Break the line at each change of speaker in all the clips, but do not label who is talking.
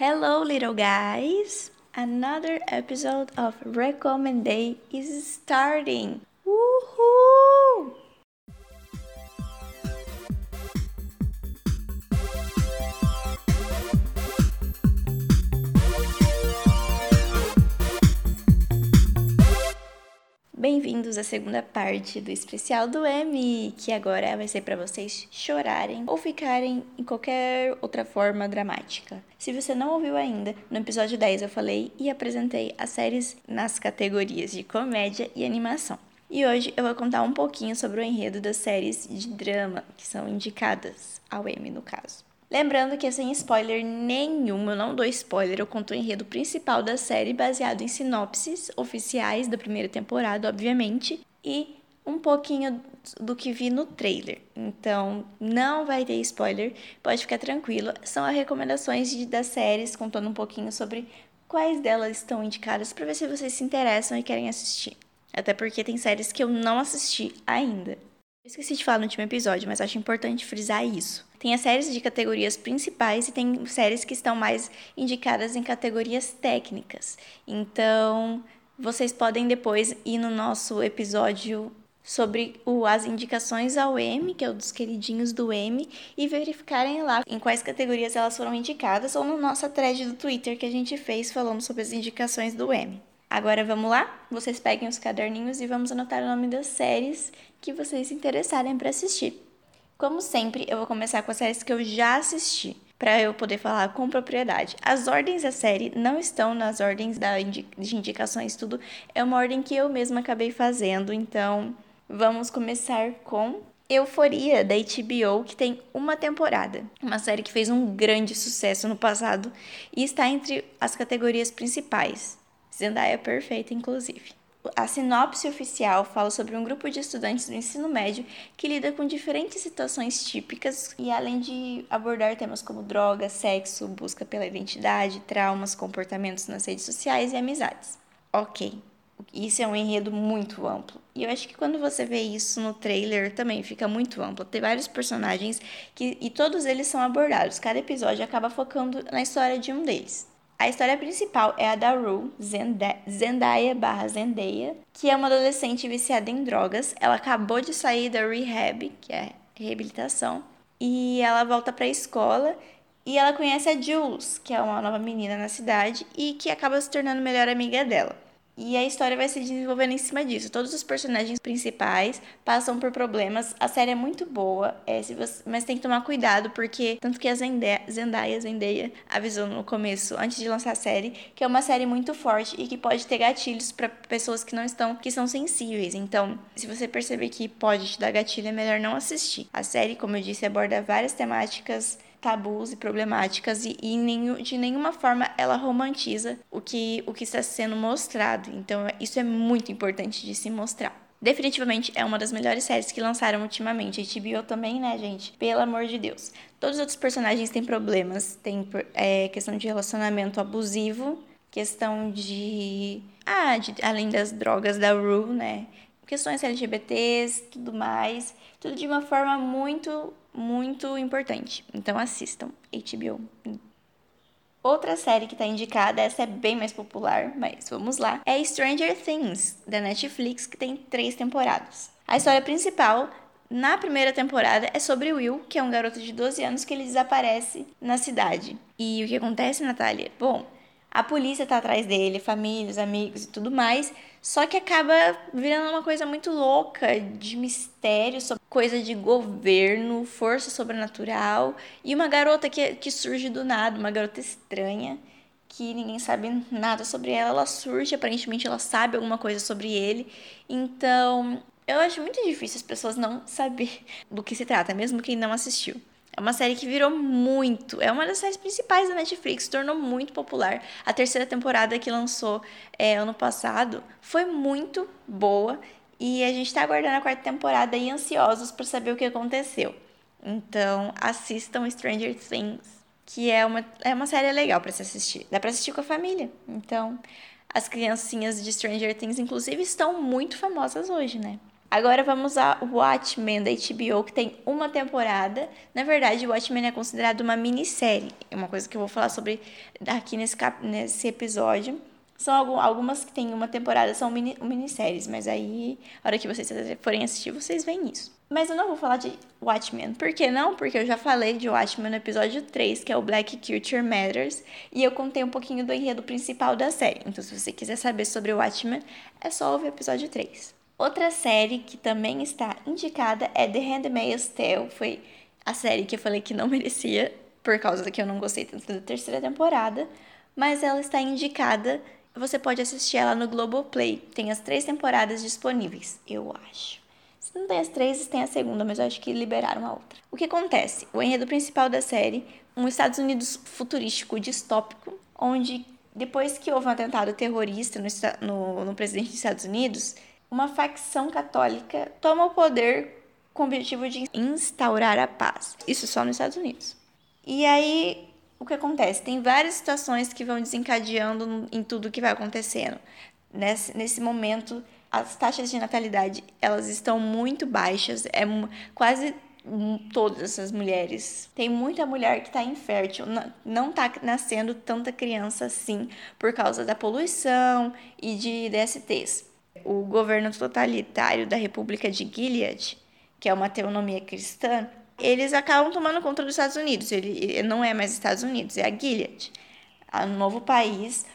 Hello, little guys! Another episode of Recommend Day is starting! Bem-vindos à segunda parte do especial do M, que agora vai ser para vocês chorarem ou ficarem em qualquer outra forma dramática. Se você não ouviu ainda, no episódio 10 eu falei e apresentei as séries nas categorias de comédia e animação. E hoje eu vou contar um pouquinho sobre o enredo das séries de drama que são indicadas ao M no caso. Lembrando que sem spoiler nenhum, eu não dou spoiler, eu conto o enredo principal da série baseado em sinopses oficiais da primeira temporada, obviamente, e um pouquinho do que vi no trailer. Então, não vai ter spoiler, pode ficar tranquilo. São as recomendações de, das séries, contando um pouquinho sobre quais delas estão indicadas para ver se vocês se interessam e querem assistir. Até porque tem séries que eu não assisti ainda. Esqueci de falar no último episódio, mas acho importante frisar isso. Tem as séries de categorias principais e tem séries que estão mais indicadas em categorias técnicas. Então, vocês podem depois ir no nosso episódio sobre o, as indicações ao M, que é o dos queridinhos do M, e verificarem lá em quais categorias elas foram indicadas ou no nossa thread do Twitter que a gente fez falando sobre as indicações do M. Agora vamos lá? Vocês peguem os caderninhos e vamos anotar o nome das séries que vocês se interessarem para assistir. Como sempre, eu vou começar com as séries que eu já assisti, para eu poder falar com propriedade. As ordens da série não estão nas ordens indi de indicações, tudo é uma ordem que eu mesma acabei fazendo, então vamos começar com Euforia, da HBO, que tem uma temporada. Uma série que fez um grande sucesso no passado e está entre as categorias principais. Zendaya é perfeita, inclusive. A sinopse oficial fala sobre um grupo de estudantes do ensino médio que lida com diferentes situações típicas e, além de abordar temas como drogas, sexo, busca pela identidade, traumas, comportamentos nas redes sociais e amizades. Ok, isso é um enredo muito amplo. E eu acho que quando você vê isso no trailer também fica muito amplo. Tem vários personagens que, e todos eles são abordados. Cada episódio acaba focando na história de um deles. A história principal é a da Rue, Zendaya barra Zendaya, que é uma adolescente viciada em drogas. Ela acabou de sair da rehab, que é reabilitação, e ela volta para a escola e ela conhece a Jules, que é uma nova menina na cidade e que acaba se tornando melhor amiga dela. E a história vai se desenvolvendo em cima disso. Todos os personagens principais passam por problemas. A série é muito boa, é, você, mas tem que tomar cuidado, porque tanto que a Zendaya, Zendaya, Zendaya avisou no começo, antes de lançar a série, que é uma série muito forte e que pode ter gatilhos para pessoas que não estão, que são sensíveis. Então, se você perceber que pode te dar gatilho, é melhor não assistir. A série, como eu disse, aborda várias temáticas tabus e problemáticas e, e nenhum, de nenhuma forma ela romantiza o que, o que está sendo mostrado. Então, isso é muito importante de se mostrar. Definitivamente é uma das melhores séries que lançaram ultimamente. A HBO também, né, gente? Pelo amor de Deus. Todos os outros personagens têm problemas. Tem é, questão de relacionamento abusivo, questão de. Ah, de, além das drogas da Rue, né? Questões LGBTs, tudo mais. Tudo de uma forma muito muito importante. Então assistam HBO. Outra série que está indicada, essa é bem mais popular, mas vamos lá, é Stranger Things, da Netflix, que tem três temporadas. A história principal na primeira temporada é sobre Will, que é um garoto de 12 anos que ele desaparece na cidade. E o que acontece, Natália? Bom, a polícia tá atrás dele, família, os amigos e tudo mais. Só que acaba virando uma coisa muito louca de mistério, coisa de governo, força sobrenatural e uma garota que, que surge do nada, uma garota estranha que ninguém sabe nada sobre ela. Ela surge, aparentemente ela sabe alguma coisa sobre ele. Então, eu acho muito difícil as pessoas não saber do que se trata, mesmo quem não assistiu. É uma série que virou muito. É uma das séries principais da Netflix, se tornou muito popular. A terceira temporada que lançou é, ano passado foi muito boa. E a gente está aguardando a quarta temporada e ansiosos para saber o que aconteceu. Então, assistam Stranger Things, que é uma, é uma série legal para se assistir. Dá para assistir com a família. Então, as criancinhas de Stranger Things, inclusive, estão muito famosas hoje, né? Agora vamos a Watchmen da HBO, que tem uma temporada. Na verdade, Watchmen é considerado uma minissérie. É uma coisa que eu vou falar sobre aqui nesse, cap... nesse episódio. São algumas que têm uma temporada, são mini, minisséries, mas aí, a hora que vocês forem assistir, vocês veem isso. Mas eu não vou falar de Watchmen. Por que não? Porque eu já falei de Watchmen no episódio 3, que é o Black Culture Matters, e eu contei um pouquinho do enredo principal da série. Então, se você quiser saber sobre Watchmen, é só ouvir o episódio 3. Outra série que também está indicada é The Handmaid's Tale. Foi a série que eu falei que não merecia, por causa que eu não gostei tanto da terceira temporada. Mas ela está indicada. Você pode assistir ela no Globoplay. Tem as três temporadas disponíveis, eu acho. Se não tem as três, tem a segunda, mas eu acho que liberaram a outra. O que acontece? O enredo principal da série, um Estados Unidos futurístico distópico, onde depois que houve um atentado terrorista no, no, no presidente dos Estados Unidos, uma facção católica toma o poder com o objetivo de instaurar a paz. Isso só nos Estados Unidos. E aí, o que acontece? Tem várias situações que vão desencadeando em tudo que vai acontecendo. Nesse, nesse momento, as taxas de natalidade elas estão muito baixas, é quase todas as mulheres. Tem muita mulher que está infértil, não está nascendo tanta criança assim por causa da poluição e de DSTs o governo totalitário da República de Gilead, que é uma teonomia cristã, eles acabam tomando conta dos Estados Unidos. Ele, não é mais Estados Unidos, é a Gilead, um novo país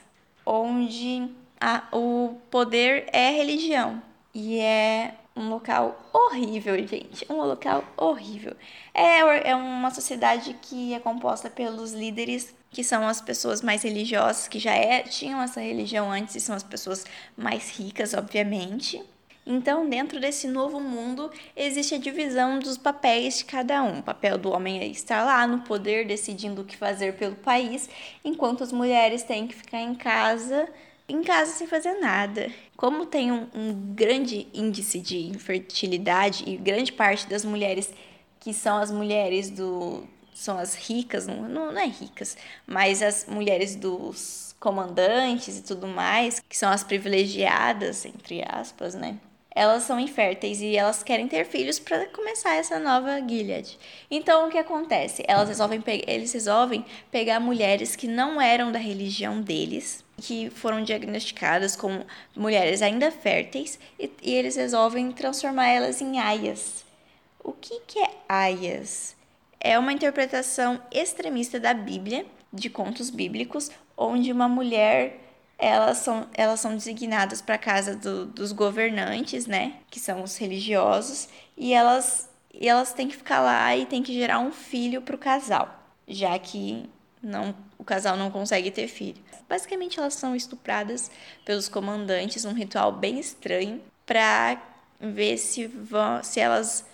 onde a, o poder é religião e é um local horrível, gente. Um local horrível. É, é uma sociedade que é composta pelos líderes que são as pessoas mais religiosas, que já é, tinham essa religião antes e são as pessoas mais ricas, obviamente. Então, dentro desse novo mundo, existe a divisão dos papéis de cada um. O papel do homem é estar lá no poder, decidindo o que fazer pelo país, enquanto as mulheres têm que ficar em casa, em casa sem fazer nada. Como tem um, um grande índice de infertilidade e grande parte das mulheres que são as mulheres do, são as ricas, não, não, é ricas, mas as mulheres dos comandantes e tudo mais, que são as privilegiadas, entre aspas, né? Elas são inférteis e elas querem ter filhos para começar essa nova Gilead. Então o que acontece? Elas resolvem eles resolvem pegar mulheres que não eram da religião deles, que foram diagnosticadas como mulheres ainda férteis, e, e eles resolvem transformar elas em aias. O que, que é aias? É uma interpretação extremista da Bíblia, de contos bíblicos, onde uma mulher elas são, elas são designadas para a casa do, dos governantes, né, que são os religiosos, e elas, e elas têm que ficar lá e têm que gerar um filho para o casal, já que não, o casal não consegue ter filho. Basicamente, elas são estupradas pelos comandantes, um ritual bem estranho, para ver se, vão, se elas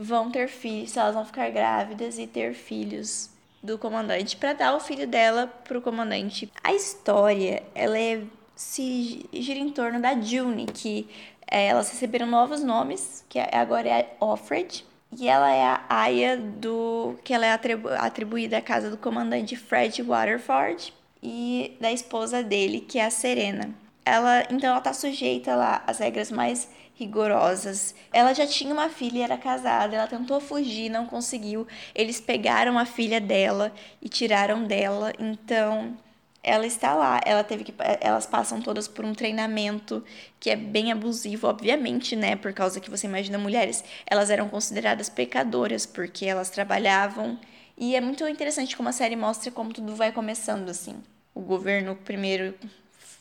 vão ter filhos, se elas vão ficar grávidas e ter filhos do comandante para dar o filho dela pro comandante. A história, ela é, se gira em torno da June, que é, elas receberam novos nomes, que agora é Offred, e ela é a aia do que ela é atribu atribuída à casa do comandante Fred Waterford e da esposa dele, que é a Serena. Ela, então ela tá sujeita lá às regras mais rigorosas. Ela já tinha uma filha e era casada, ela tentou fugir, não conseguiu. Eles pegaram a filha dela e tiraram dela. Então, ela está lá. Ela teve que elas passam todas por um treinamento que é bem abusivo, obviamente, né? Por causa que você imagina mulheres, elas eram consideradas pecadoras porque elas trabalhavam e é muito interessante como a série mostra como tudo vai começando assim. O governo primeiro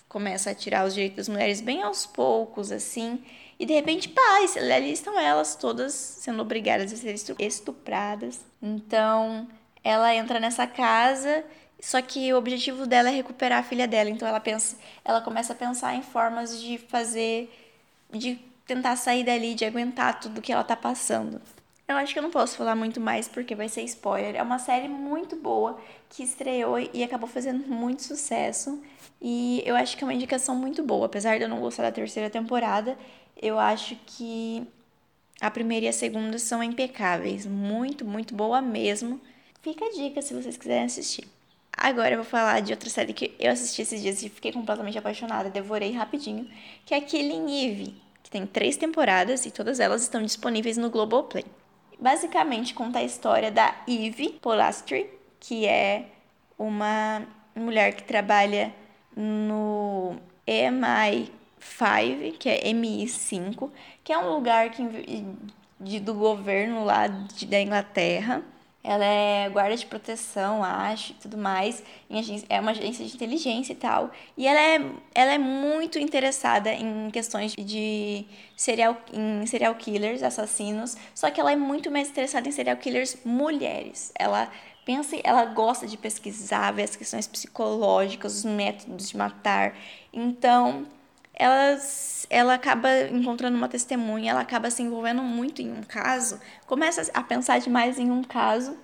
começa a tirar os direitos das mulheres bem aos poucos, assim, e de repente, pá, ali estão elas todas sendo obrigadas a ser estupradas. Então, ela entra nessa casa, só que o objetivo dela é recuperar a filha dela. Então ela pensa, ela começa a pensar em formas de fazer de tentar sair dali, de aguentar tudo que ela tá passando. Eu acho que eu não posso falar muito mais porque vai ser spoiler. É uma série muito boa que estreou e acabou fazendo muito sucesso. E eu acho que é uma indicação muito boa. Apesar de eu não gostar da terceira temporada, eu acho que a primeira e a segunda são impecáveis. Muito, muito boa mesmo. Fica a dica se vocês quiserem assistir. Agora eu vou falar de outra série que eu assisti esses dias e fiquei completamente apaixonada, devorei rapidinho, que é Killing Eve, que tem três temporadas e todas elas estão disponíveis no Globoplay. Basicamente conta a história da Eve Polastri, que é uma mulher que trabalha no MI5, que é MI5, que é um lugar que, de, do governo lá de, da Inglaterra. Ela é guarda de proteção, acho, e tudo mais. é uma agência de inteligência e tal. E ela é, ela é muito interessada em questões de serial, em serial killers, assassinos. Só que ela é muito mais interessada em serial killers mulheres. Ela pensa, ela gosta de pesquisar, ver as questões psicológicas, os métodos de matar. Então, ela, ela acaba encontrando uma testemunha, ela acaba se envolvendo muito em um caso, começa a pensar demais em um caso,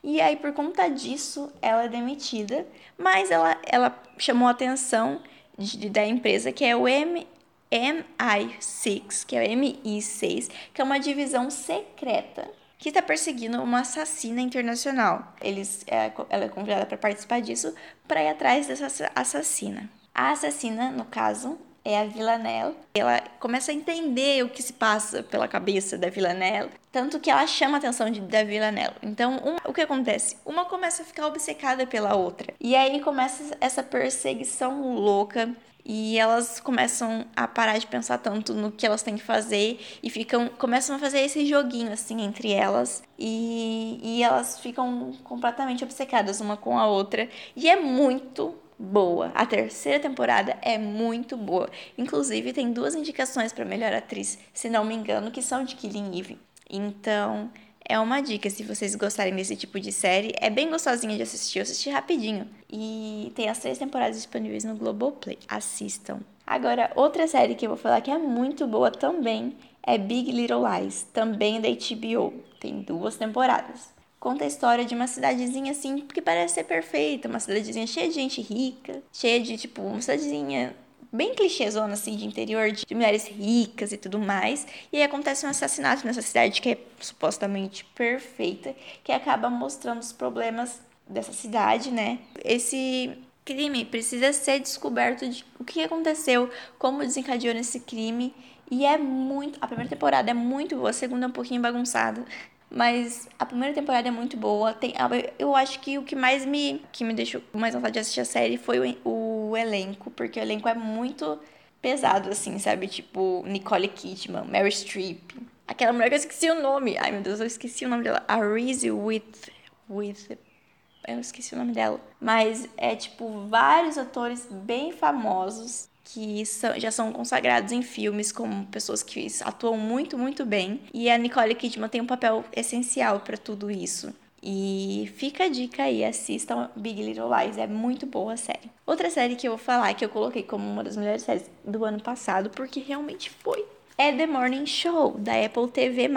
e aí por conta disso ela é demitida, mas ela, ela chamou a atenção de, da empresa que é o M, MI6, que é o MI6, que é uma divisão secreta que está perseguindo uma assassina internacional. Eles, é, ela é convidada para participar disso para ir atrás dessa assassina. A assassina, no caso, é a Villanelle. Ela começa a entender o que se passa pela cabeça da Villanelle, tanto que ela chama a atenção de, da Villanelle. Então, uma, o que acontece? Uma começa a ficar obcecada pela outra. E aí começa essa perseguição louca e elas começam a parar de pensar tanto no que elas têm que fazer e ficam começam a fazer esse joguinho assim entre elas e, e elas ficam completamente obcecadas uma com a outra e é muito boa. A terceira temporada é muito boa. Inclusive tem duas indicações para melhor atriz, se não me engano, que são de Killing Eve. Então, é uma dica se vocês gostarem desse tipo de série. É bem gostosinha de assistir, eu assisti rapidinho. E tem as três temporadas disponíveis no Globoplay. Assistam. Agora, outra série que eu vou falar que é muito boa também é Big Little Lies, também da HBO. Tem duas temporadas. Conta a história de uma cidadezinha assim que parece ser perfeita, uma cidadezinha cheia de gente rica, cheia de tipo, uma cidadezinha bem clichêzona, assim, de interior, de mulheres ricas e tudo mais. E aí acontece um assassinato nessa cidade que é supostamente perfeita, que acaba mostrando os problemas dessa cidade, né? Esse crime precisa ser descoberto de o que aconteceu, como desencadeou nesse crime. E é muito. A primeira temporada é muito boa, a segunda é um pouquinho bagunçada. Mas a primeira temporada é muito boa. Tem, eu acho que o que mais me, que me deixou mais vontade de assistir a série foi o, o elenco, porque o elenco é muito pesado, assim, sabe? Tipo, Nicole Kidman, Mary Streep. Aquela mulher que eu esqueci o nome. Ai, meu Deus, eu esqueci o nome dela. Reese with... with... Eu esqueci o nome dela. Mas é, tipo, vários atores bem famosos que são, já são consagrados em filmes como pessoas que atuam muito, muito bem. E a Nicole Kidman tem um papel essencial para tudo isso. E fica a dica aí, assistam Big Little Lies, é muito boa a série. Outra série que eu vou falar, que eu coloquei como uma das melhores séries do ano passado, porque realmente foi, é The Morning Show, da Apple TV+.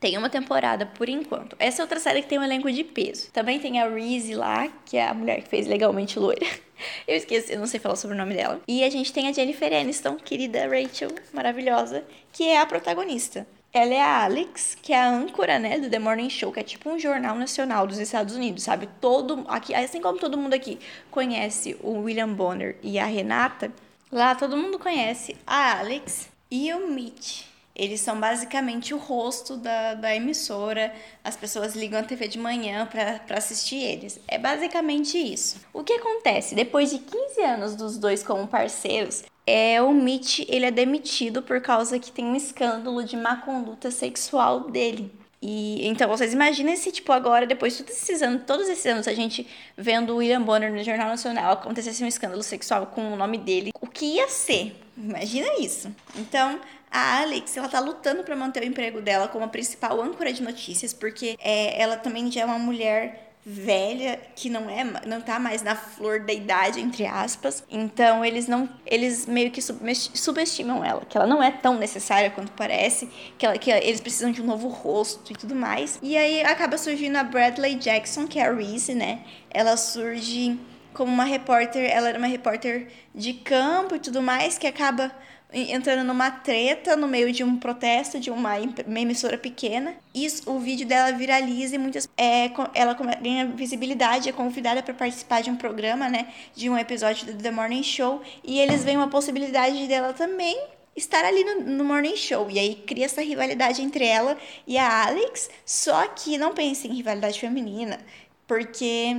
Tem uma temporada por enquanto. Essa é outra série que tem um elenco de peso. Também tem a Reese lá, que é a mulher que fez Legalmente Loira. Eu esqueci, eu não sei falar sobre o nome dela. E a gente tem a Jennifer Aniston, querida Rachel, maravilhosa, que é a protagonista. Ela é a Alex, que é a âncora, né, do The Morning Show, que é tipo um jornal nacional dos Estados Unidos, sabe? Todo aqui, assim como todo mundo aqui conhece o William Bonner e a Renata, lá todo mundo conhece a Alex e o Mitch. Eles são basicamente o rosto da, da emissora. As pessoas ligam a TV de manhã para assistir eles. É basicamente isso. O que acontece? Depois de 15 anos dos dois como parceiros, é, o Mitch ele é demitido por causa que tem um escândalo de má conduta sexual dele. E então vocês imaginem se, tipo, agora, depois de todos esses anos, todos esses anos, a gente vendo o William Bonner no Jornal Nacional acontecesse um escândalo sexual com o nome dele, o que ia ser? Imagina isso. Então, a Alex, ela tá lutando para manter o emprego dela como a principal âncora de notícias, porque é, ela também já é uma mulher velha que não é não tá mais na flor da idade entre aspas. Então eles não eles meio que subestimam ela que ela não é tão necessária quanto parece que, ela, que eles precisam de um novo rosto e tudo mais. E aí acaba surgindo a Bradley Jackson que é a Reese né? Ela surge como uma repórter ela era uma repórter de campo e tudo mais que acaba entrando numa treta no meio de um protesto de uma, uma emissora pequena. Isso, o vídeo dela viraliza e muitas é, ela ganha visibilidade, é convidada para participar de um programa, né, de um episódio do The Morning Show, e eles veem uma possibilidade dela também estar ali no, no Morning Show. E aí cria essa rivalidade entre ela e a Alex, só que não pense em rivalidade feminina, porque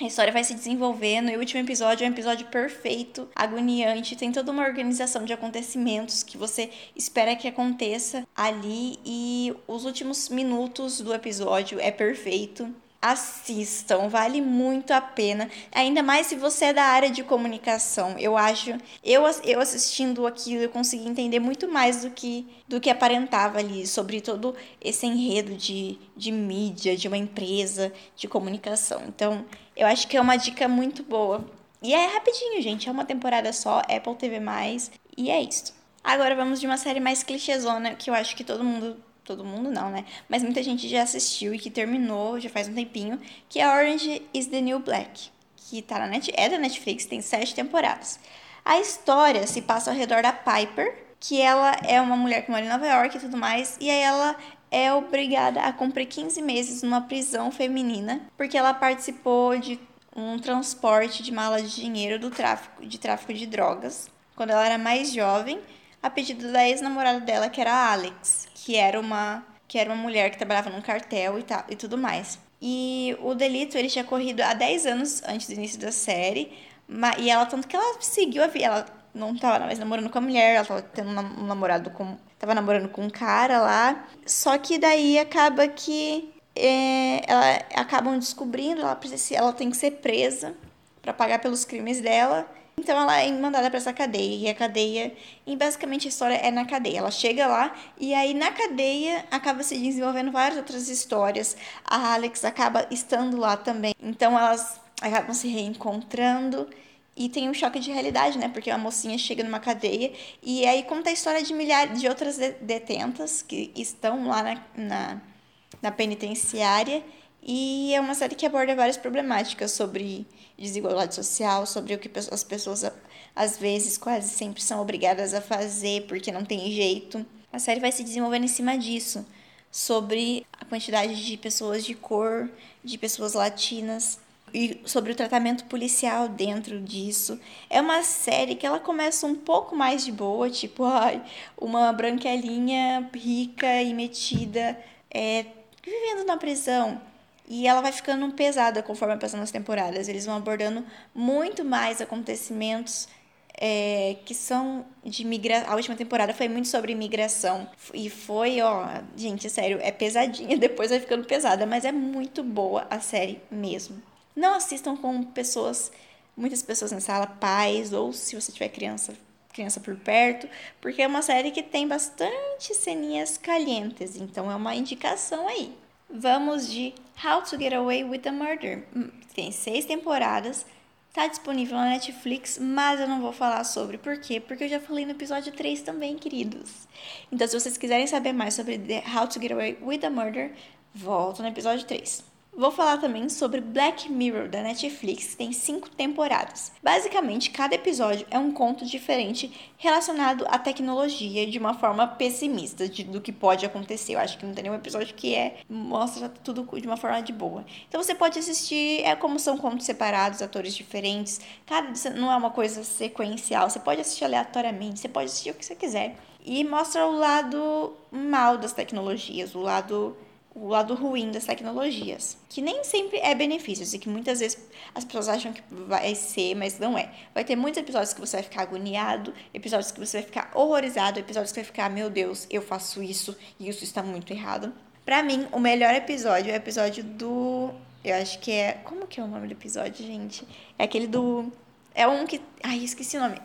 a história vai se desenvolvendo e o último episódio é um episódio perfeito, agoniante, tem toda uma organização de acontecimentos que você espera que aconteça ali e os últimos minutos do episódio é perfeito assistam, vale muito a pena. Ainda mais se você é da área de comunicação. Eu acho, eu, eu assistindo aquilo, eu consegui entender muito mais do que do que aparentava ali sobre todo esse enredo de, de mídia, de uma empresa de comunicação. Então, eu acho que é uma dica muito boa. E é rapidinho, gente, é uma temporada só, Apple TV+, e é isso. Agora vamos de uma série mais clichêzona, que eu acho que todo mundo todo mundo não, né? Mas muita gente já assistiu e que terminou já faz um tempinho, que é Orange is the New Black, que tá na net, é da Netflix, tem sete temporadas. A história se passa ao redor da Piper, que ela é uma mulher que mora em Nova York e tudo mais, e aí ela é obrigada a cumprir 15 meses numa prisão feminina, porque ela participou de um transporte de malas de dinheiro do tráfico de tráfico de drogas quando ela era mais jovem, a pedido da ex-namorada dela, que era a Alex, que era uma que era uma mulher que trabalhava num cartel e, tal, e tudo mais. E o delito ele tinha corrido há 10 anos antes do início da série, e ela tanto que ela seguiu a vida, ela não estava mais namorando com a mulher, ela estava tendo um namorado com tava namorando com um cara lá. Só que daí acaba que é, ela acabam descobrindo, ela precisa, ela tem que ser presa para pagar pelos crimes dela. Então ela é mandada para essa cadeia e a cadeia, e basicamente a história é na cadeia. Ela chega lá e aí na cadeia acaba se desenvolvendo várias outras histórias. A Alex acaba estando lá também. Então elas acabam se reencontrando e tem um choque de realidade, né? Porque a mocinha chega numa cadeia e aí conta a história de milhares de outras detentas que estão lá na, na, na penitenciária e é uma série que aborda várias problemáticas sobre desigualdade social, sobre o que as pessoas às vezes quase sempre são obrigadas a fazer porque não tem jeito. A série vai se desenvolvendo em cima disso, sobre a quantidade de pessoas de cor, de pessoas latinas e sobre o tratamento policial dentro disso. É uma série que ela começa um pouco mais de boa, tipo, ai, uma branquelinha rica e metida é, vivendo na prisão. E ela vai ficando pesada conforme passando as temporadas. Eles vão abordando muito mais acontecimentos é, que são de migração. A última temporada foi muito sobre imigração. E foi, ó, gente, sério, é pesadinha, depois vai ficando pesada, mas é muito boa a série mesmo. Não assistam com pessoas, muitas pessoas na sala, pais, ou se você tiver criança, criança por perto, porque é uma série que tem bastante ceninhas calientes, então é uma indicação aí. Vamos de How to Get Away with a Murder. Hum, tem seis temporadas, tá disponível na Netflix, mas eu não vou falar sobre. Por quê? Porque eu já falei no episódio 3 também, queridos. Então, se vocês quiserem saber mais sobre How to Get Away with a Murder, volta no episódio 3. Vou falar também sobre Black Mirror da Netflix, que tem cinco temporadas. Basicamente, cada episódio é um conto diferente relacionado à tecnologia de uma forma pessimista de, do que pode acontecer. Eu acho que não tem nenhum episódio que é mostra tudo de uma forma de boa. Então você pode assistir, é como são contos separados, atores diferentes. Cada não é uma coisa sequencial. Você pode assistir aleatoriamente, você pode assistir o que você quiser. E mostra o lado mal das tecnologias, o lado o lado ruim das tecnologias, que nem sempre é benefício, e que muitas vezes as pessoas acham que vai ser, mas não é. Vai ter muitos episódios que você vai ficar agoniado, episódios que você vai ficar horrorizado, episódios que vai ficar, meu Deus, eu faço isso e isso está muito errado. Para mim, o melhor episódio é o episódio do, eu acho que é, como que é o nome do episódio, gente? É aquele do é um que, ai, esqueci o nome.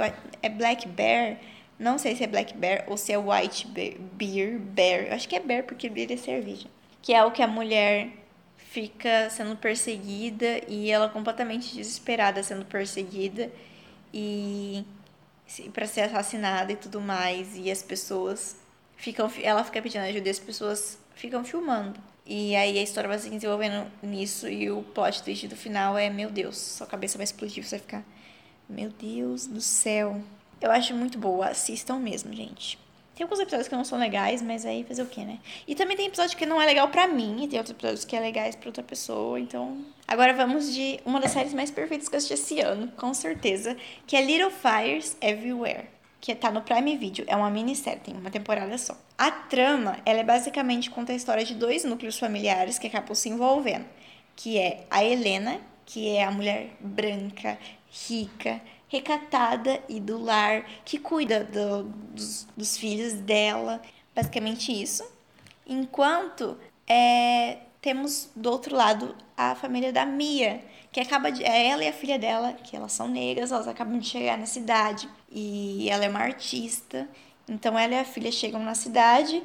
É Black Bear. Não sei se é Black Bear ou se é White Bear, Beer Bear. Eu acho que é Bear porque Beer é cerveja que é o que a mulher fica sendo perseguida e ela completamente desesperada sendo perseguida e para ser assassinada e tudo mais e as pessoas ficam ela fica pedindo ajuda e as pessoas ficam filmando. E aí a história vai se desenvolvendo nisso e o plot twist do final é meu Deus sua cabeça vai explodir você vai ficar meu Deus do céu. Eu acho muito boa assistam mesmo gente tem alguns episódios que não são legais, mas aí fazer o quê, né? E também tem episódio que não é legal pra mim, e tem outros episódios que é legais pra outra pessoa, então. Agora vamos de uma das séries mais perfeitas que eu assisti esse ano, com certeza, que é Little Fires Everywhere. que tá no Prime Video. É uma minissérie, tem uma temporada só. A trama, ela é basicamente conta a história de dois núcleos familiares que acabam se envolvendo, que é a Helena, que é a mulher branca, rica, recatada e do lar, que cuida do, dos, dos filhos dela. Basicamente isso. Enquanto é, temos do outro lado a família da Mia, que acaba de. É ela e a filha dela, que elas são negras, elas acabam de chegar na cidade. E ela é uma artista. Então ela e a filha chegam na cidade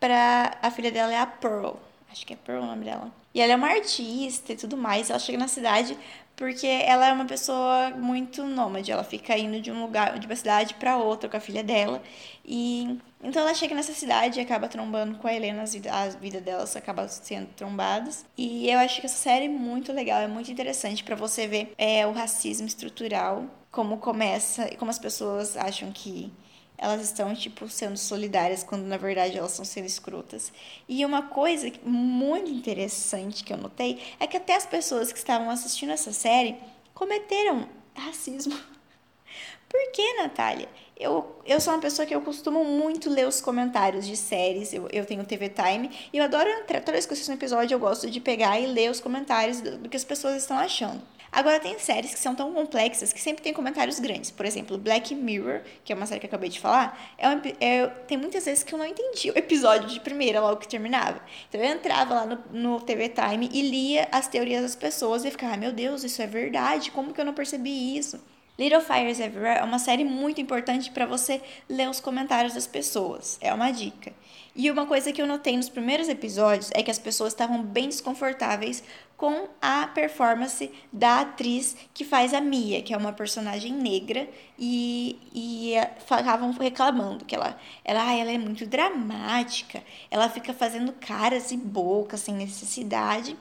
pra. A filha dela é a Pearl. Acho que é Pearl o nome dela. E ela é uma artista e tudo mais. Ela chega na cidade porque ela é uma pessoa muito nômade, ela fica indo de um lugar, de uma cidade para outra com a filha dela. E então ela chega nessa cidade e acaba trombando com a Helena, as vida, a vida delas acaba sendo trombadas. E eu acho que essa série é muito legal, é muito interessante para você ver é, o racismo estrutural, como começa e como as pessoas acham que elas estão, tipo, sendo solidárias, quando na verdade elas estão sendo escrotas. E uma coisa muito interessante que eu notei é que até as pessoas que estavam assistindo essa série cometeram racismo. Por que, Natália? Eu, eu sou uma pessoa que eu costumo muito ler os comentários de séries. Eu, eu tenho TV Time e eu adoro entrar. Toda vez que eu assisto um episódio, eu gosto de pegar e ler os comentários do, do que as pessoas estão achando. Agora, tem séries que são tão complexas que sempre tem comentários grandes. Por exemplo, Black Mirror, que é uma série que eu acabei de falar, é, um, é tem muitas vezes que eu não entendi o episódio de primeira, logo que terminava. Então, eu entrava lá no, no TV Time e lia as teorias das pessoas e ficava, ah, meu Deus, isso é verdade, como que eu não percebi isso? Little Fires Everywhere é uma série muito importante para você ler os comentários das pessoas. É uma dica. E uma coisa que eu notei nos primeiros episódios é que as pessoas estavam bem desconfortáveis com a performance da atriz que faz a Mia, que é uma personagem negra, e, e ficavam reclamando que ela, ela, ela é muito dramática, ela fica fazendo caras e bocas sem necessidade.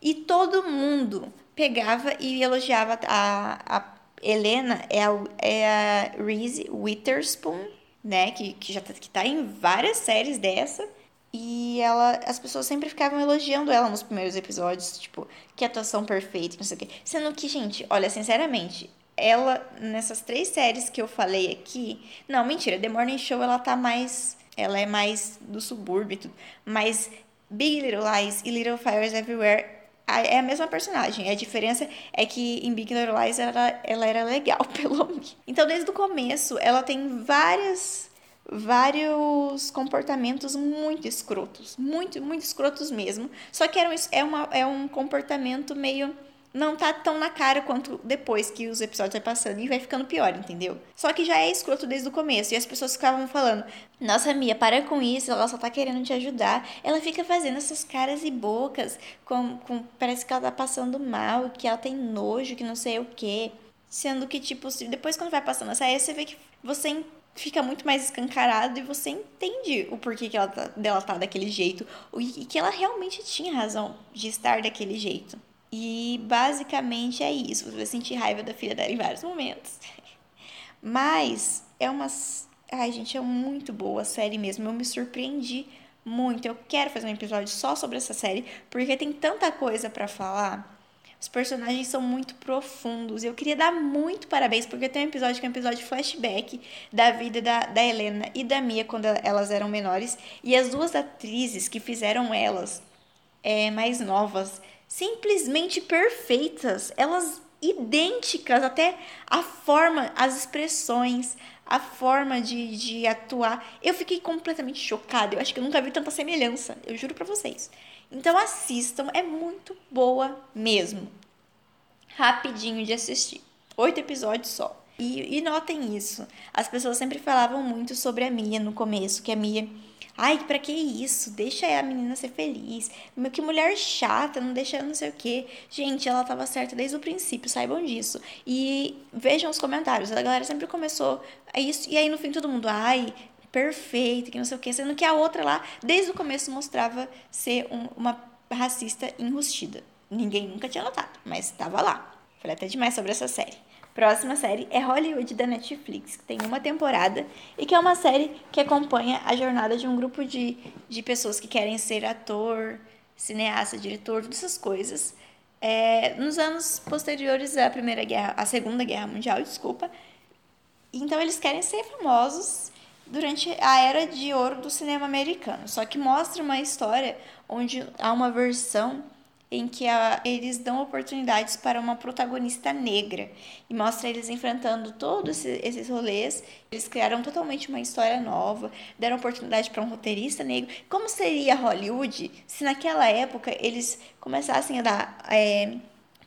E todo mundo pegava e elogiava a, a Helena é a, é a Reese Witherspoon, né? Que, que já tá, que tá em várias séries dessa. E ela, as pessoas sempre ficavam elogiando ela nos primeiros episódios, tipo, que atuação perfeita, não sei o quê. Sendo que, gente, olha, sinceramente, ela, nessas três séries que eu falei aqui. Não, mentira, The Morning Show ela tá mais. Ela é mais do subúrbio e tudo. Mas Big Little Lies e Little Fires Everywhere é a mesma personagem. A diferença é que em Big Little Lies ela, ela era legal, pelo menos. Então, desde o começo, ela tem várias vários comportamentos muito escrotos, muito, muito escrotos mesmo. Só que era um, é, uma, é um comportamento meio não tá tão na cara quanto depois que os episódios vai passando e vai ficando pior, entendeu? Só que já é escroto desde o começo e as pessoas ficavam falando: "Nossa, Mia, para com isso, ela só tá querendo te ajudar". Ela fica fazendo essas caras e bocas com, com parece que ela tá passando mal, que ela tem nojo, que não sei o quê. Sendo que tipo, depois quando vai passando essa aí você vê que você fica muito mais escancarado e você entende o porquê que ela tá, dela tá daquele jeito e que ela realmente tinha razão de estar daquele jeito. E basicamente é isso. Você vai sentir raiva da filha dela em vários momentos. Mas é uma. Ai, gente, é muito boa a série mesmo. Eu me surpreendi muito. Eu quero fazer um episódio só sobre essa série, porque tem tanta coisa para falar. Os personagens são muito profundos. Eu queria dar muito parabéns, porque tem um episódio que é um episódio flashback da vida da, da Helena e da Mia quando elas eram menores. E as duas atrizes que fizeram elas é, mais novas simplesmente perfeitas, elas idênticas, até a forma, as expressões, a forma de, de atuar. Eu fiquei completamente chocada. Eu acho que eu nunca vi tanta semelhança. Eu juro pra vocês. Então assistam, é muito boa mesmo. Rapidinho de assistir. Oito episódios só. E, e notem isso. As pessoas sempre falavam muito sobre a Mia no começo, que a Mia Ai, pra que isso? Deixa a menina ser feliz. Que mulher chata, não deixa não sei o quê. Gente, ela tava certa desde o princípio, saibam disso. E vejam os comentários. A galera sempre começou a isso. E aí no fim todo mundo, ai, perfeito, que não sei o quê. Sendo que a outra lá, desde o começo, mostrava ser um, uma racista enrustida. Ninguém nunca tinha notado, mas estava lá. Falei até demais sobre essa série. Próxima série é Hollywood da Netflix, que tem uma temporada e que é uma série que acompanha a jornada de um grupo de, de pessoas que querem ser ator, cineasta, diretor, todas essas coisas. É, nos anos posteriores à Primeira Guerra, à Segunda Guerra Mundial, desculpa. Então eles querem ser famosos durante a era de ouro do cinema americano. Só que mostra uma história onde há uma versão em que a, eles dão oportunidades para uma protagonista negra e mostra eles enfrentando todos esses, esses rolês. Eles criaram totalmente uma história nova, deram oportunidade para um roteirista negro. Como seria Hollywood se naquela época eles começassem a dar é,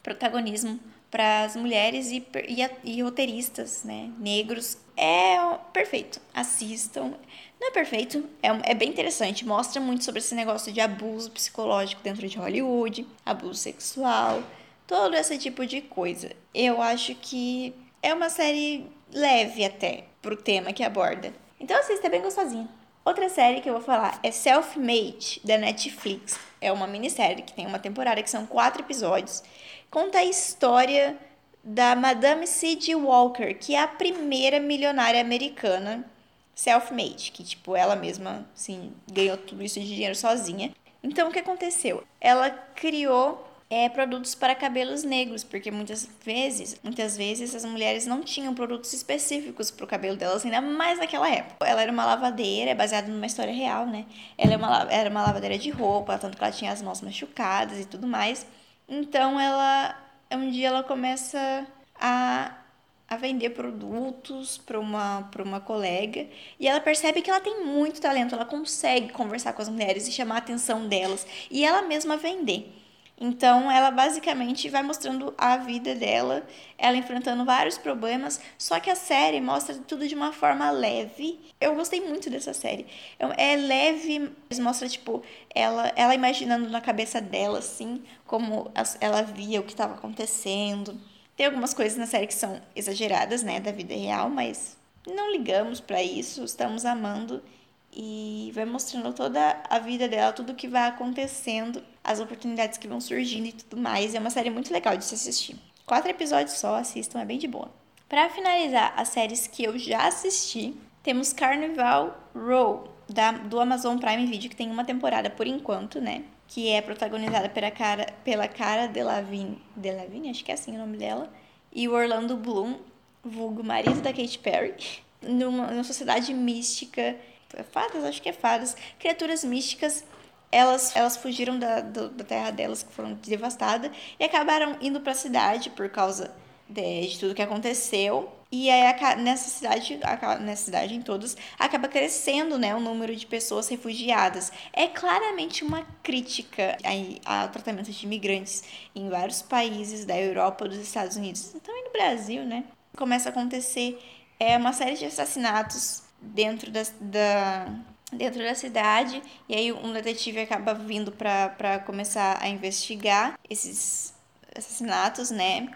protagonismo para as mulheres e, e, e roteiristas né, negros? É perfeito. Assistam. Não é perfeito, é, é bem interessante. Mostra muito sobre esse negócio de abuso psicológico dentro de Hollywood, abuso sexual, todo esse tipo de coisa. Eu acho que é uma série leve até pro tema que aborda. Então assista é bem gostosinho. Outra série que eu vou falar é Self-Made, da Netflix. É uma minissérie que tem uma temporada que são quatro episódios. Conta a história da Madame C.G. Walker, que é a primeira milionária americana self-made, que tipo ela mesma assim ganhou tudo isso de dinheiro sozinha. Então o que aconteceu? Ela criou é, produtos para cabelos negros, porque muitas vezes, muitas vezes as mulheres não tinham produtos específicos para o cabelo delas, ainda mais naquela época. Ela era uma lavadeira, é baseada numa história real, né? Ela é uma, era uma lavadeira de roupa, tanto que ela tinha as mãos machucadas e tudo mais. Então ela, um dia ela começa a a vender produtos para uma, uma colega e ela percebe que ela tem muito talento, ela consegue conversar com as mulheres e chamar a atenção delas e ela mesma vender. Então, ela basicamente vai mostrando a vida dela, ela enfrentando vários problemas, só que a série mostra tudo de uma forma leve. Eu gostei muito dessa série. É leve, mostra, tipo, ela, ela imaginando na cabeça dela, assim, como ela via o que estava acontecendo tem algumas coisas na série que são exageradas, né, da vida real, mas não ligamos para isso, estamos amando e vai mostrando toda a vida dela, tudo que vai acontecendo, as oportunidades que vão surgindo e tudo mais. É uma série muito legal de se assistir. Quatro episódios só, assistam, é bem de boa. Para finalizar as séries que eu já assisti, temos Carnival Row, da, do Amazon Prime Video, que tem uma temporada por enquanto, né? Que é protagonizada pela cara, pela cara Delevingne, Delevingne, acho que é assim o nome dela, e o Orlando Bloom, vulgo marido da Katy Perry, numa, numa sociedade mística, fadas, acho que é fadas, criaturas místicas, elas, elas fugiram da, do, da terra delas, que foram devastadas, e acabaram indo para a cidade por causa de, de tudo que aconteceu, e aí, nessa cidade, nessa cidade em todas, acaba crescendo né, o número de pessoas refugiadas. É claramente uma crítica ao tratamento de imigrantes em vários países da Europa, dos Estados Unidos, também no Brasil, né? Começa a acontecer é, uma série de assassinatos dentro da, da dentro da cidade e aí um detetive acaba vindo para começar a investigar esses assassinatos, né?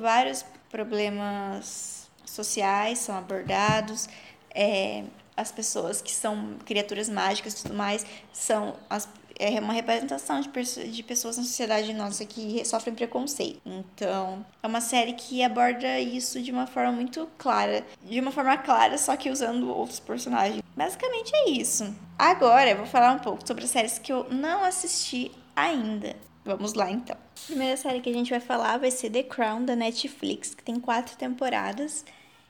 Vários problemas sociais são abordados, é, as pessoas que são criaturas mágicas e tudo mais são as, é uma representação de, de pessoas na sociedade nossa que sofrem preconceito. Então, é uma série que aborda isso de uma forma muito clara. De uma forma clara, só que usando outros personagens. Basicamente é isso. Agora eu vou falar um pouco sobre as séries que eu não assisti ainda. Vamos lá então. A primeira série que a gente vai falar vai ser The Crown da Netflix, que tem quatro temporadas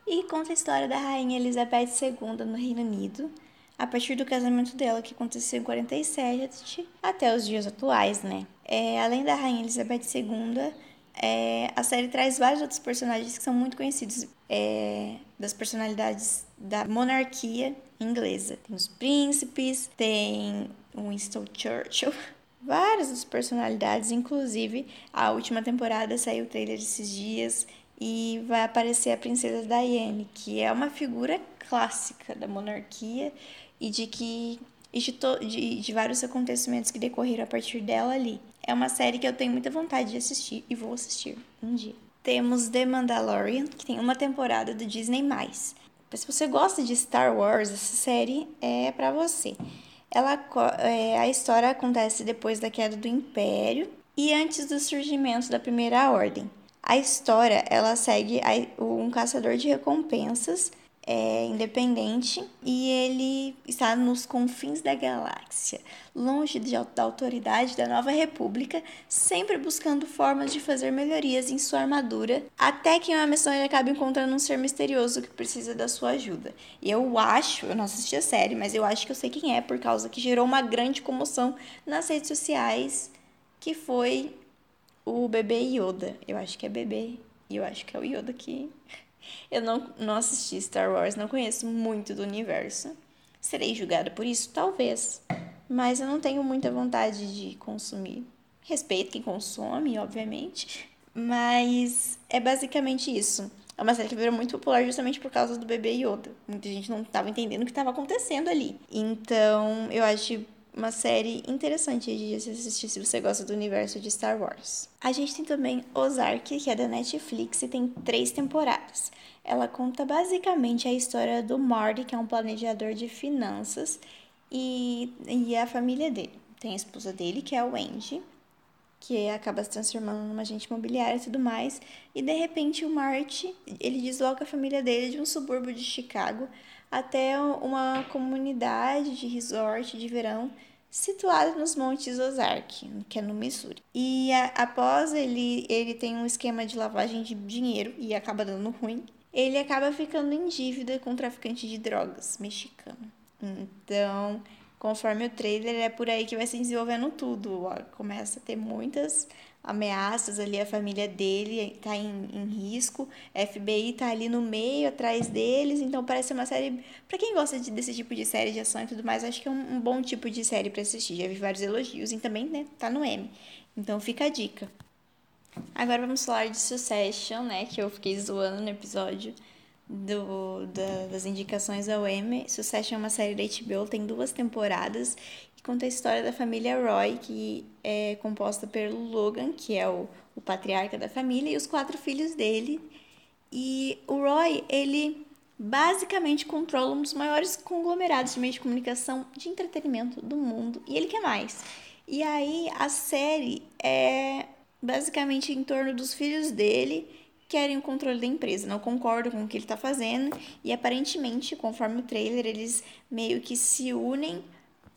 e conta a história da rainha Elizabeth II no Reino Unido, a partir do casamento dela, que aconteceu em 47 até os dias atuais, né? É, além da rainha Elizabeth II, é, a série traz vários outros personagens que são muito conhecidos é, das personalidades da monarquia inglesa. Tem os príncipes, tem Winston Churchill, várias das personalidades, inclusive a última temporada saiu o trailer esses dias e vai aparecer a princesa Diane, que é uma figura clássica da monarquia e de que e de, to, de, de vários acontecimentos que decorreram a partir dela ali. É uma série que eu tenho muita vontade de assistir e vou assistir um dia. Temos The Mandalorian, que tem uma temporada do Disney+. Se você gosta de Star Wars, essa série é para você. Ela, é, a história acontece depois da queda do Império e antes do surgimento da Primeira Ordem. A história ela segue um caçador de recompensas é independente e ele está nos confins da galáxia, longe de, da autoridade da nova república, sempre buscando formas de fazer melhorias em sua armadura, até que em uma missão ele acaba encontrando um ser misterioso que precisa da sua ajuda. E eu acho, eu não assisti a série, mas eu acho que eu sei quem é, por causa que gerou uma grande comoção nas redes sociais, que foi o bebê Yoda. Eu acho que é bebê, e eu acho que é o Yoda que eu não, não assisti Star Wars, não conheço muito do universo. Serei julgada por isso? Talvez. Mas eu não tenho muita vontade de consumir. Respeito quem consome, obviamente. Mas é basicamente isso. É uma série que virou muito popular justamente por causa do bebê Yoda. Muita gente não estava entendendo o que estava acontecendo ali. Então, eu acho uma série interessante de assistir se você gosta do universo de Star Wars. A gente tem também Ozark, que é da Netflix e tem três temporadas. Ela conta basicamente a história do Marty, que é um planejador de finanças, e, e a família dele. Tem a esposa dele, que é a Wendy, que acaba se transformando numa agente imobiliária e tudo mais. E de repente o Marty, ele desloca a família dele de um subúrbio de Chicago até uma comunidade de resort de verão situada nos Montes Ozark, que é no Missouri. E a, após ele, ele tem um esquema de lavagem de dinheiro e acaba dando ruim, ele acaba ficando em dívida com um traficante de drogas mexicano. Então, conforme o trailer, é por aí que vai se desenvolvendo tudo. Começa a ter muitas ameaças ali, a família dele está em, em risco, FBI está ali no meio, atrás deles, então parece uma série. para quem gosta de, desse tipo de série de ação e tudo mais, acho que é um, um bom tipo de série para assistir. Já vi vários elogios e também, né, tá no M. Então fica a dica. Agora vamos falar de Succession, né, que eu fiquei zoando no episódio do, da, das indicações ao M. Succession é uma série da HBO, tem duas temporadas e conta a história da família Roy, que é composta pelo Logan, que é o, o patriarca da família, e os quatro filhos dele. E o Roy, ele basicamente controla um dos maiores conglomerados de meio de comunicação de entretenimento do mundo, e ele quer mais. E aí a série é basicamente em torno dos filhos dele querem o controle da empresa, não concordam com o que ele está fazendo. E aparentemente, conforme o trailer, eles meio que se unem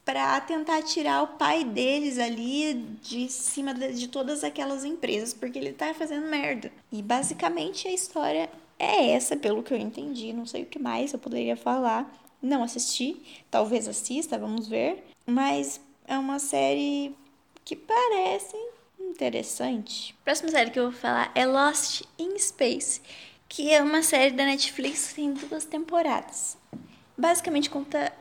para tentar tirar o pai deles ali de cima de todas aquelas empresas, porque ele está fazendo merda. E basicamente a história é essa, pelo que eu entendi, não sei o que mais eu poderia falar. Não assisti, talvez assista, vamos ver, mas é uma série que parece interessante. A próxima série que eu vou falar é Lost in Space, que é uma série da Netflix tem duas temporadas. Basicamente conta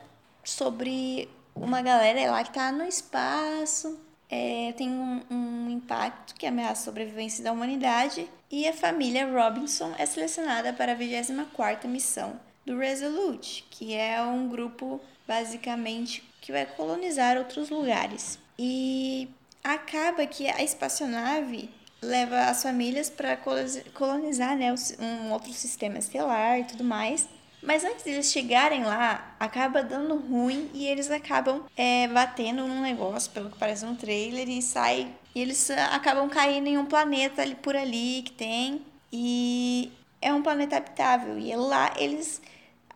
sobre uma galera lá que tá no espaço, é, tem um, um, impacto que ameaça a sobrevivência da humanidade e a família Robinson é selecionada para a 24ª missão do Resolute, que é um grupo basicamente que vai colonizar outros lugares. E acaba que a espaçonave leva as famílias para colonizar né, um outro sistema estelar e tudo mais. Mas antes deles chegarem lá, acaba dando ruim e eles acabam é, batendo num negócio, pelo que parece no trailer, e sai. E eles acabam caindo em um planeta ali por ali que tem. E é um planeta habitável. E lá eles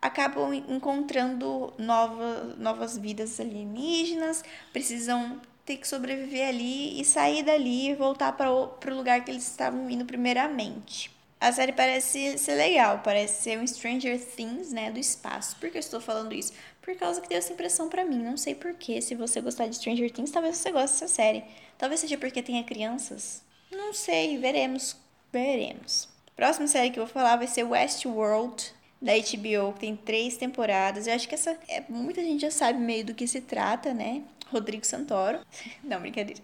acabam encontrando nova, novas vidas alienígenas, precisam ter que sobreviver ali e sair dali e voltar para o lugar que eles estavam indo primeiramente. A série parece ser legal, parece ser um Stranger Things, né, do espaço. Por que eu estou falando isso? Por causa que deu essa impressão para mim. Não sei porquê. Se você gostar de Stranger Things, talvez você goste dessa série. Talvez seja porque tenha crianças. Não sei, veremos. Veremos. Próxima série que eu vou falar vai ser Westworld, da HBO, que tem três temporadas. Eu acho que essa. É, muita gente já sabe meio do que se trata, né? Rodrigo Santoro. Não, brincadeira.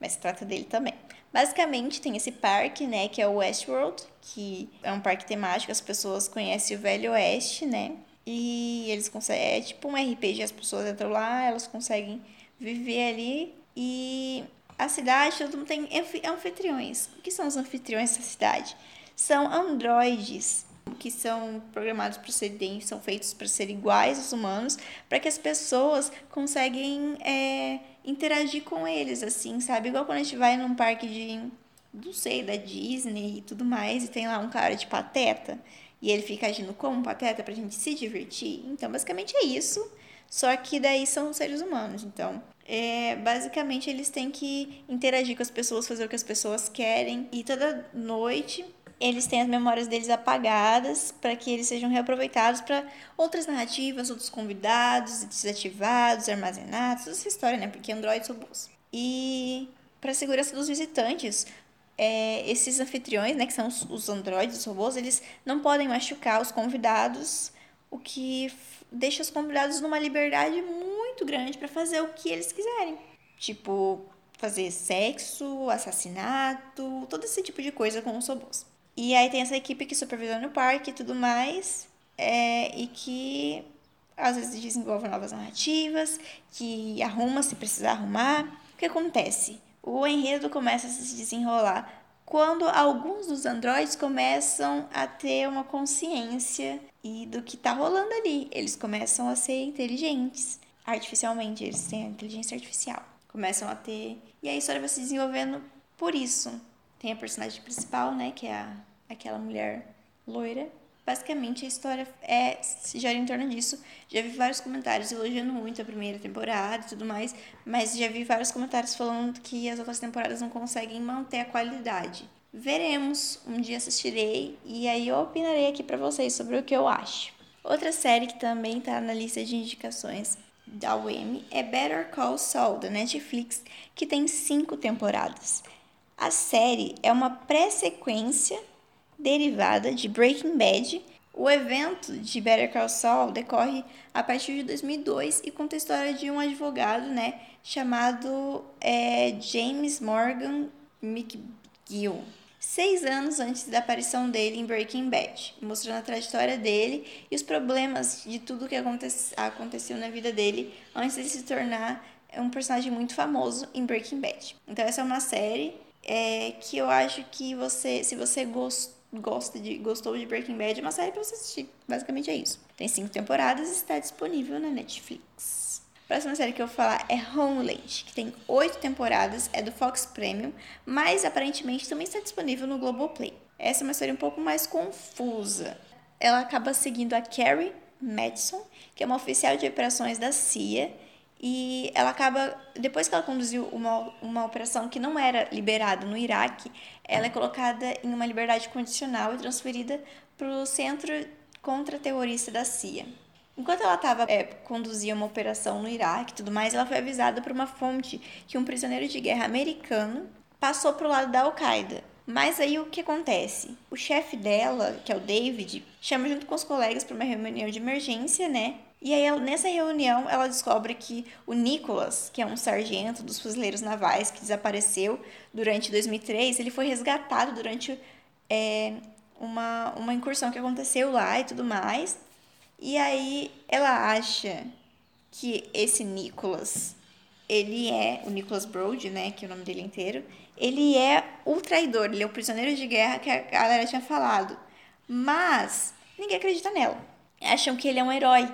Mas se trata dele também. Basicamente, tem esse parque, né, que é o Westworld, que é um parque temático, as pessoas conhecem o Velho Oeste, né? E eles conseguem. É tipo um RPG, as pessoas entram lá, elas conseguem viver ali. E a cidade, todo mundo tem anfitriões. O que são os anfitriões dessa cidade? São androides que são programados para ser são feitos para ser iguais aos humanos, para que as pessoas conseguem é, interagir com eles, assim, sabe? Igual quando a gente vai num parque de, não sei, da Disney e tudo mais, e tem lá um cara de pateta, e ele fica agindo como um pateta pra gente se divertir. Então, basicamente é isso. Só que daí são seres humanos. Então, é, basicamente eles têm que interagir com as pessoas, fazer o que as pessoas querem. E toda noite eles têm as memórias deles apagadas para que eles sejam reaproveitados para outras narrativas, outros convidados, desativados, armazenados, toda essa história, né? Porque androides são. E para a segurança dos visitantes, é, esses anfitriões, né, que são os, os androides, os robôs, eles não podem machucar os convidados, o que deixa os convidados numa liberdade muito grande para fazer o que eles quiserem. Tipo, fazer sexo, assassinato, todo esse tipo de coisa com os robôs. E aí tem essa equipe que supervisiona o parque e tudo mais, é, e que às vezes desenvolve novas narrativas, que arruma se precisar arrumar. O que acontece? O enredo começa a se desenrolar quando alguns dos androides começam a ter uma consciência e do que está rolando ali. Eles começam a ser inteligentes artificialmente, eles têm a inteligência artificial. Começam a ter. E a história vai se desenvolvendo por isso. Tem a personagem principal, né, que é a, aquela mulher loira. Basicamente a história é se gira em torno disso. Já vi vários comentários elogiando muito a primeira temporada e tudo mais, mas já vi vários comentários falando que as outras temporadas não conseguem manter a qualidade. Veremos, um dia assistirei e aí eu opinarei aqui para vocês sobre o que eu acho. Outra série que também está na lista de indicações da UM é Better Call Saul, da Netflix, que tem cinco temporadas. A série é uma pré-sequência derivada de Breaking Bad. O evento de Better Call Saul decorre a partir de 2002 e conta a história de um advogado, né, chamado é, James Morgan McGill, seis anos antes da aparição dele em Breaking Bad, mostrando a trajetória dele e os problemas de tudo que aconteceu na vida dele antes de se tornar um personagem muito famoso em Breaking Bad. Então essa é uma série é, que eu acho que você, se você gost, gosta de, gostou de Breaking Bad, é uma série para você assistir. Basicamente é isso. Tem cinco temporadas e está disponível na Netflix. A próxima série que eu vou falar é Homeland, que tem oito temporadas, é do Fox Premium, mas aparentemente também está disponível no Globoplay. Essa é uma série um pouco mais confusa. Ela acaba seguindo a Carrie Madison, que é uma oficial de operações da CIA, e ela acaba, depois que ela conduziu uma, uma operação que não era liberada no Iraque, ela é colocada em uma liberdade condicional e transferida para o Centro Contra-Terrorista da CIA. Enquanto ela estava é, conduzia uma operação no Iraque e tudo mais, ela foi avisada por uma fonte que um prisioneiro de guerra americano passou para o lado da Al-Qaeda. Mas aí o que acontece? O chefe dela, que é o David, chama junto com os colegas para uma reunião de emergência, né? E aí, nessa reunião, ela descobre que o Nicholas, que é um sargento dos fuzileiros navais que desapareceu durante 2003, ele foi resgatado durante é, uma, uma incursão que aconteceu lá e tudo mais. E aí, ela acha que esse Nicholas, ele é o Nicholas Brody, né, que é o nome dele inteiro, ele é o traidor, ele é o prisioneiro de guerra que a galera tinha falado. Mas ninguém acredita nela. Acham que ele é um herói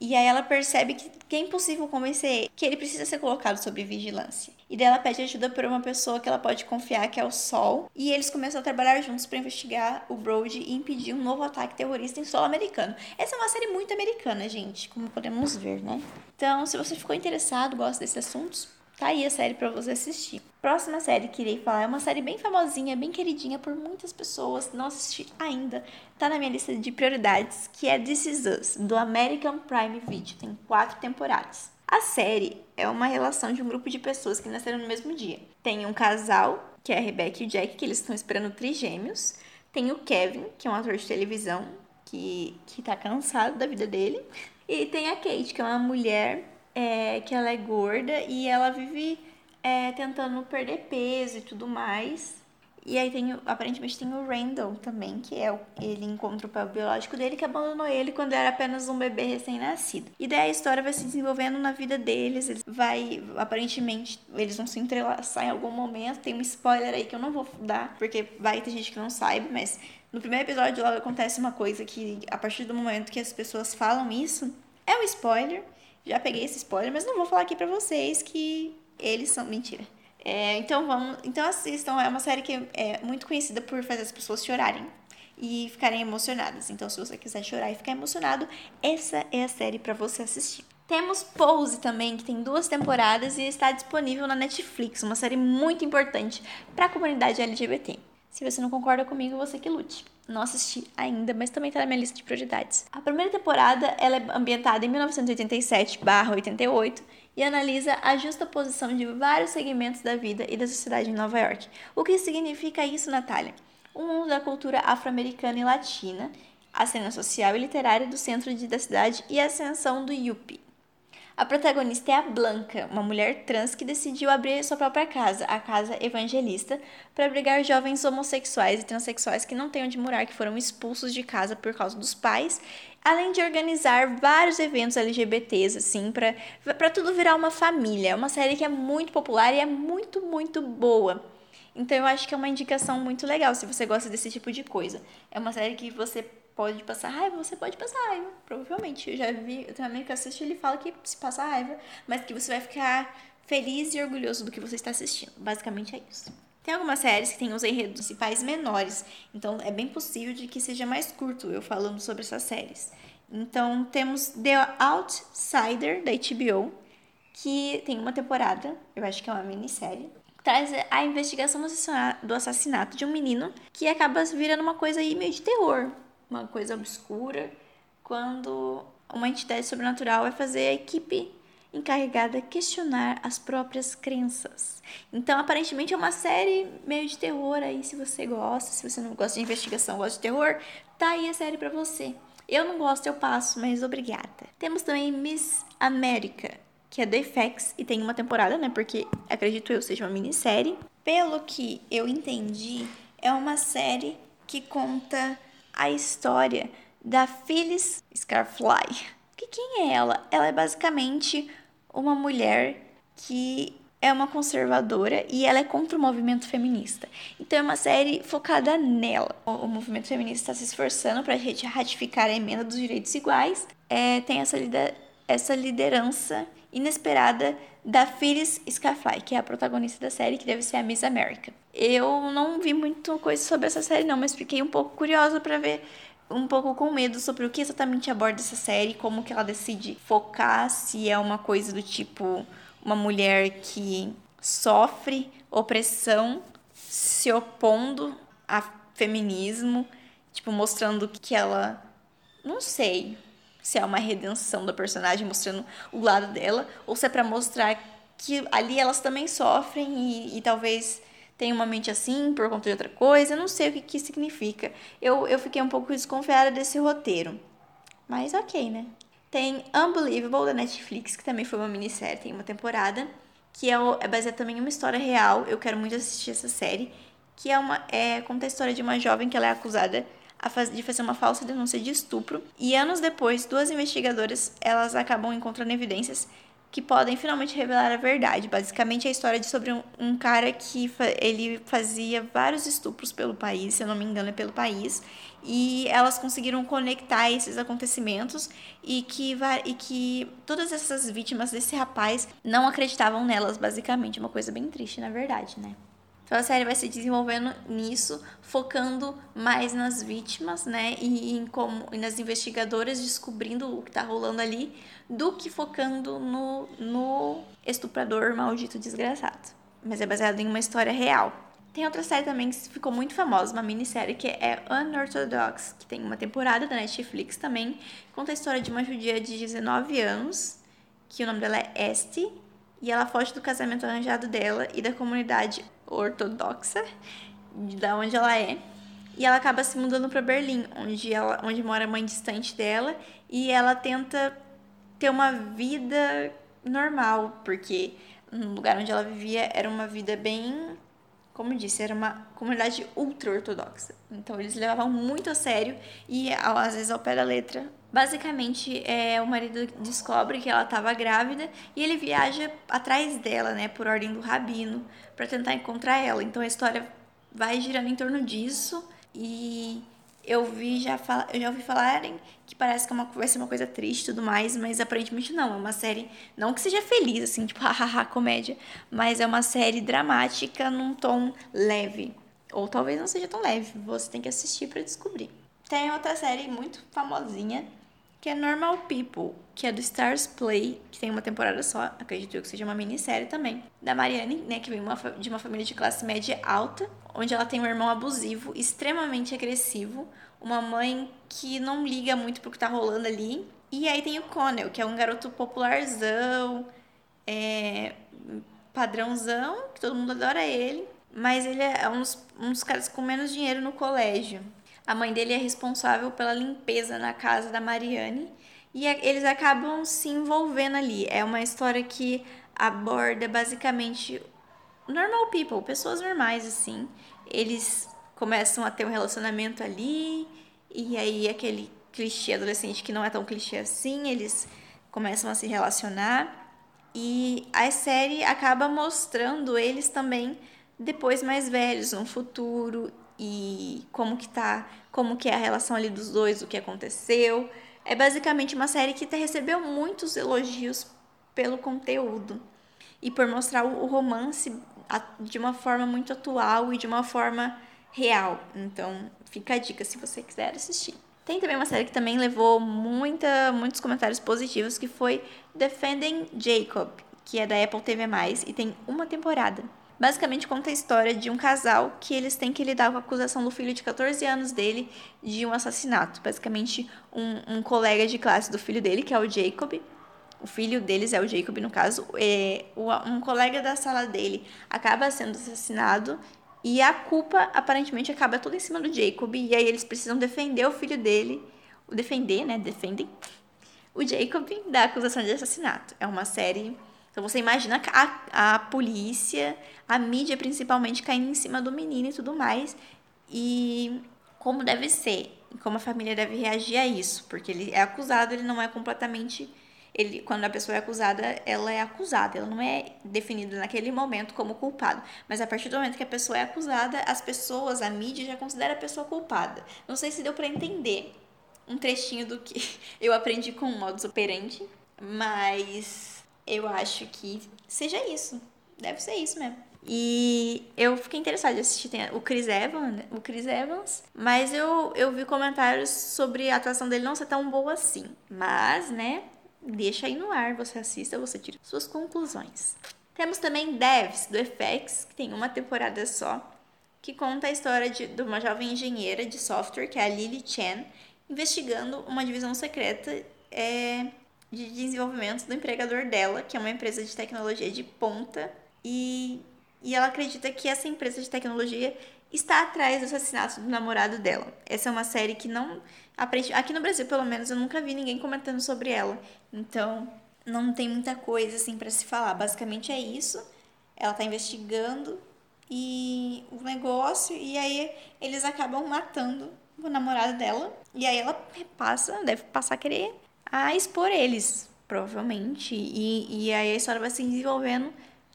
e aí ela percebe que, que é impossível convencer que ele precisa ser colocado sob vigilância. E daí ela pede ajuda por uma pessoa que ela pode confiar, que é o Sol. E eles começam a trabalhar juntos para investigar o Brody e impedir um novo ataque terrorista em solo americano. Essa é uma série muito americana, gente, como podemos ver, né? Então, se você ficou interessado, gosta desses assuntos, Tá aí a série para você assistir. Próxima série que irei falar é uma série bem famosinha, bem queridinha por muitas pessoas. Não assisti ainda. Tá na minha lista de prioridades, que é This Is Us, do American Prime Video. Tem quatro temporadas. A série é uma relação de um grupo de pessoas que nasceram no mesmo dia. Tem um casal, que é a Rebecca e o Jack, que eles estão esperando trigêmeos. Tem o Kevin, que é um ator de televisão, que, que tá cansado da vida dele. E tem a Kate, que é uma mulher é, que ela é gorda e ela vive é, tentando perder peso e tudo mais. E aí tem, aparentemente tem o Randall também, que é o, ele encontra o pai biológico dele que abandonou ele quando era apenas um bebê recém-nascido. E daí a história vai se desenvolvendo na vida deles, eles vai, aparentemente, eles vão se entrelaçar em algum momento. Tem um spoiler aí que eu não vou dar, porque vai ter gente que não sabe, mas no primeiro episódio lá acontece uma coisa que a partir do momento que as pessoas falam isso, é um spoiler. Já peguei esse spoiler, mas não vou falar aqui pra vocês que eles são. Mentira. É, então vamos. Então assistam. É uma série que é muito conhecida por fazer as pessoas chorarem. e ficarem emocionadas. Então, se você quiser chorar e ficar emocionado, essa é a série para você assistir. Temos Pose também, que tem duas temporadas e está disponível na Netflix, uma série muito importante para a comunidade LGBT. Se você não concorda comigo, você que lute. Não assisti ainda, mas também está na minha lista de prioridades. A primeira temporada ela é ambientada em 1987/88 e analisa a justa posição de vários segmentos da vida e da sociedade em Nova York. O que significa isso, Natália? O mundo da cultura afro-americana e latina, a cena social e literária do centro da cidade e a ascensão do Yuppie. A protagonista é a Blanca, uma mulher trans que decidiu abrir sua própria casa, a Casa Evangelista, para abrigar jovens homossexuais e transexuais que não têm onde morar, que foram expulsos de casa por causa dos pais, além de organizar vários eventos LGBTs, assim, para tudo virar uma família. É uma série que é muito popular e é muito, muito boa. Então eu acho que é uma indicação muito legal se você gosta desse tipo de coisa. É uma série que você pode passar raiva, você pode passar raiva, provavelmente. Eu já vi, eu tenho um amigo que assiste ele fala que se passa raiva, mas que você vai ficar feliz e orgulhoso do que você está assistindo. Basicamente é isso. Tem algumas séries que têm os enredos principais menores, então é bem possível de que seja mais curto eu falando sobre essas séries. Então temos The Outsider da HBO, que tem uma temporada, eu acho que é uma minissérie, traz a investigação do assassinato de um menino que acaba virando uma coisa aí meio de terror uma coisa obscura, quando uma entidade sobrenatural vai fazer a equipe encarregada questionar as próprias crenças. Então, aparentemente é uma série meio de terror aí, se você gosta, se você não gosta de investigação, gosta de terror, tá aí a série para você. Eu não gosto, eu passo, mas obrigada. Temos também Miss América, que é do FX e tem uma temporada, né? Porque acredito eu seja uma minissérie. Pelo que eu entendi, é uma série que conta a história da Phyllis Scarfly. Que quem é ela? Ela é basicamente uma mulher que é uma conservadora e ela é contra o movimento feminista. Então é uma série focada nela. O, movimento feminista está se esforçando para ratificar a emenda dos direitos iguais. É, tem essa, essa liderança inesperada da Phyllis Scafly, que é a protagonista da série, que deve ser a Miss America. Eu não vi muito coisa sobre essa série não, mas fiquei um pouco curiosa para ver um pouco com medo sobre o que exatamente aborda essa série, como que ela decide focar, se é uma coisa do tipo uma mulher que sofre opressão se opondo a feminismo, tipo mostrando que ela não sei, se é uma redenção da personagem mostrando o lado dela, ou se é para mostrar que ali elas também sofrem e, e talvez tenham uma mente assim por conta de outra coisa. Eu não sei o que, que significa. Eu, eu fiquei um pouco desconfiada desse roteiro. Mas ok, né? Tem Unbelievable da Netflix, que também foi uma minissérie, tem uma temporada, que é, é baseada também em uma história real. Eu quero muito assistir essa série, que é uma é, conta a história de uma jovem que ela é acusada de fazer uma falsa denúncia de estupro. E anos depois, duas investigadoras elas acabam encontrando evidências que podem finalmente revelar a verdade. Basicamente, é a história de sobre um, um cara que fa ele fazia vários estupros pelo país, se eu não me engano, é pelo país, e elas conseguiram conectar esses acontecimentos e que, e que todas essas vítimas desse rapaz não acreditavam nelas, basicamente. Uma coisa bem triste, na verdade, né? Então a série vai se desenvolvendo nisso, focando mais nas vítimas, né? E, em como, e nas investigadoras descobrindo o que tá rolando ali, do que focando no, no estuprador maldito desgraçado. Mas é baseado em uma história real. Tem outra série também que ficou muito famosa, uma minissérie que é Unorthodox, que tem uma temporada da Netflix também. Conta a história de uma judia de 19 anos, que o nome dela é Este, e ela foge do casamento arranjado dela e da comunidade ortodoxa, da onde ela é. E ela acaba se mudando para Berlim, onde ela, onde mora a mãe distante dela, e ela tenta ter uma vida normal, porque no lugar onde ela vivia era uma vida bem, como disse, era uma comunidade ultra ortodoxa. Então eles levavam muito a sério e às vezes ao pé da letra Basicamente, é, o marido descobre que ela estava grávida e ele viaja atrás dela, né, por ordem do rabino, para tentar encontrar ela. Então a história vai girando em torno disso e eu vi já eu já ouvi falarem que parece que é uma, vai ser uma coisa triste e tudo mais, mas aparentemente não. É uma série, não que seja feliz, assim, tipo, hahaha, comédia, mas é uma série dramática num tom leve. Ou talvez não seja tão leve, você tem que assistir para descobrir. Tem outra série muito famosinha, que é Normal People, que é do Stars Play, que tem uma temporada só, acredito eu que seja uma minissérie também, da Mariane, né, que vem uma, de uma família de classe média alta, onde ela tem um irmão abusivo, extremamente agressivo, uma mãe que não liga muito pro que tá rolando ali, e aí tem o Connell, que é um garoto popularzão, é, padrãozão, que todo mundo adora ele, mas ele é um dos caras com menos dinheiro no colégio. A mãe dele é responsável pela limpeza na casa da Mariane e eles acabam se envolvendo ali. É uma história que aborda basicamente normal people, pessoas normais assim. Eles começam a ter um relacionamento ali e aí aquele clichê adolescente que não é tão clichê assim, eles começam a se relacionar e a série acaba mostrando eles também depois mais velhos, no futuro e como que tá, como que é a relação ali dos dois, o que aconteceu. É basicamente uma série que recebeu muitos elogios pelo conteúdo e por mostrar o romance de uma forma muito atual e de uma forma real. Então, fica a dica se você quiser assistir. Tem também uma série que também levou muita, muitos comentários positivos, que foi Defending Jacob, que é da Apple TV+, e tem uma temporada. Basicamente conta a história de um casal que eles têm que lidar com a acusação do filho de 14 anos dele de um assassinato. Basicamente, um, um colega de classe do filho dele, que é o Jacob, o filho deles é o Jacob, no caso, é, um colega da sala dele acaba sendo assassinado e a culpa aparentemente acaba toda em cima do Jacob. E aí eles precisam defender o filho dele. Defender, né? Defendem o Jacob da acusação de assassinato. É uma série. Então você imagina a, a polícia, a mídia principalmente caindo em cima do menino e tudo mais. E como deve ser. E como a família deve reagir a isso. Porque ele é acusado, ele não é completamente ele, quando a pessoa é acusada, ela é acusada, ela não é definida naquele momento como culpado. Mas a partir do momento que a pessoa é acusada, as pessoas, a mídia já considera a pessoa culpada. Não sei se deu para entender um trechinho do que eu aprendi com o modus operandi, mas eu acho que seja isso. Deve ser isso mesmo. E eu fiquei interessada em assistir o Chris Evans, o Chris Evans, mas eu, eu vi comentários sobre a atuação dele não ser tão boa assim. Mas, né, deixa aí no ar, você assista, você tira suas conclusões. Temos também Devs, do FX, que tem uma temporada só, que conta a história de, de uma jovem engenheira de software, que é a Lily Chen, investigando uma divisão secreta é, de desenvolvimento do empregador dela, que é uma empresa de tecnologia de ponta, e, e ela acredita que essa empresa de tecnologia está atrás do assassinato do namorado dela. Essa é uma série que não. Aqui no Brasil, pelo menos, eu nunca vi ninguém comentando sobre ela. Então, não tem muita coisa assim para se falar. Basicamente é isso. Ela tá investigando e o negócio, e aí eles acabam matando o namorado dela. E aí ela passa, deve passar a querer a expor eles, provavelmente. E, e aí a história vai se desenvolvendo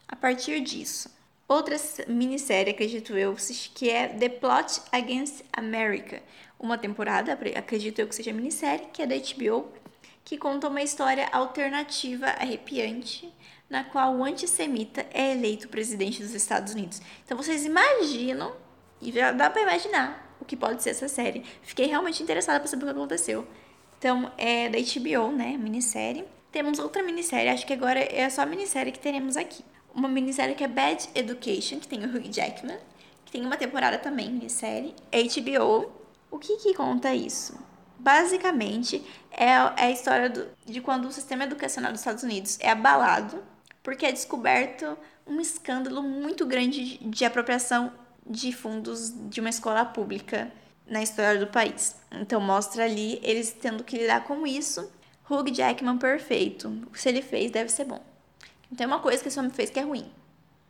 a partir disso. Outra minissérie, acredito eu, que é The Plot Against America. Uma temporada, acredito eu que seja minissérie, que é da HBO, que conta uma história alternativa arrepiante, na qual o antissemita é eleito presidente dos Estados Unidos. Então vocês imaginam, e já dá para imaginar o que pode ser essa série. Fiquei realmente interessada para saber o que aconteceu. Então, é da HBO, né? Minissérie. Temos outra minissérie, acho que agora é só a minissérie que teremos aqui uma minissérie que é Bad Education, que tem o Hugh Jackman, que tem uma temporada também, minissérie, HBO. O que que conta isso? Basicamente, é, é a história do, de quando o sistema educacional dos Estados Unidos é abalado, porque é descoberto um escândalo muito grande de, de apropriação de fundos de uma escola pública na história do país. Então mostra ali eles tendo que lidar com isso. Hugh Jackman perfeito. Se ele fez, deve ser bom. Tem uma coisa que esse homem fez que é ruim.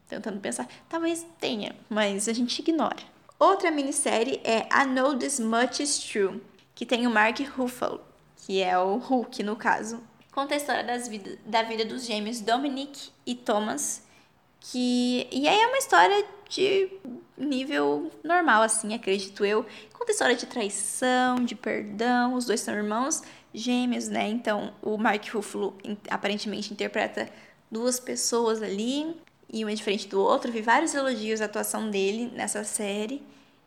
Tentando pensar, talvez tenha, mas a gente ignora. Outra minissérie é I Know This Much Is True, que tem o Mark Ruffalo, que é o Hulk no caso. Conta a história das vida, da vida dos gêmeos Dominic e Thomas, que e aí é uma história de nível normal assim, acredito eu. Conta história de traição, de perdão, os dois são irmãos gêmeos, né? Então, o Mark Ruffalo aparentemente interpreta duas pessoas ali, e um é diferente do outro. Vi vários elogios à atuação dele nessa série.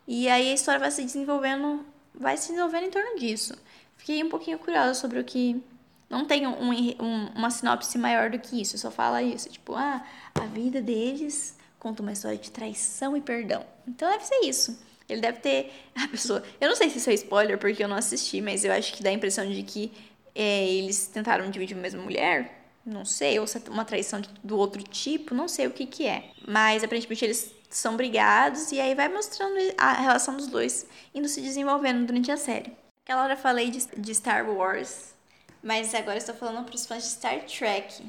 E aí a história vai se desenvolvendo, vai se desenvolvendo em torno disso. Fiquei um pouquinho curiosa sobre o que. Não tem um, um, uma sinopse maior do que isso, só fala isso. Tipo, ah, a vida deles conta uma história de traição e perdão. Então deve ser isso. Ele deve ter. A pessoa. Eu não sei se isso é spoiler, porque eu não assisti, mas eu acho que dá a impressão de que é, eles tentaram dividir a mesma mulher. Não sei, ou se é uma traição do outro tipo, não sei o que que é. Mas aparentemente eles são brigados e aí vai mostrando a relação dos dois indo se desenvolvendo durante a série. Aquela hora eu falei de, de Star Wars, mas agora estou falando para os fãs de Star Trek,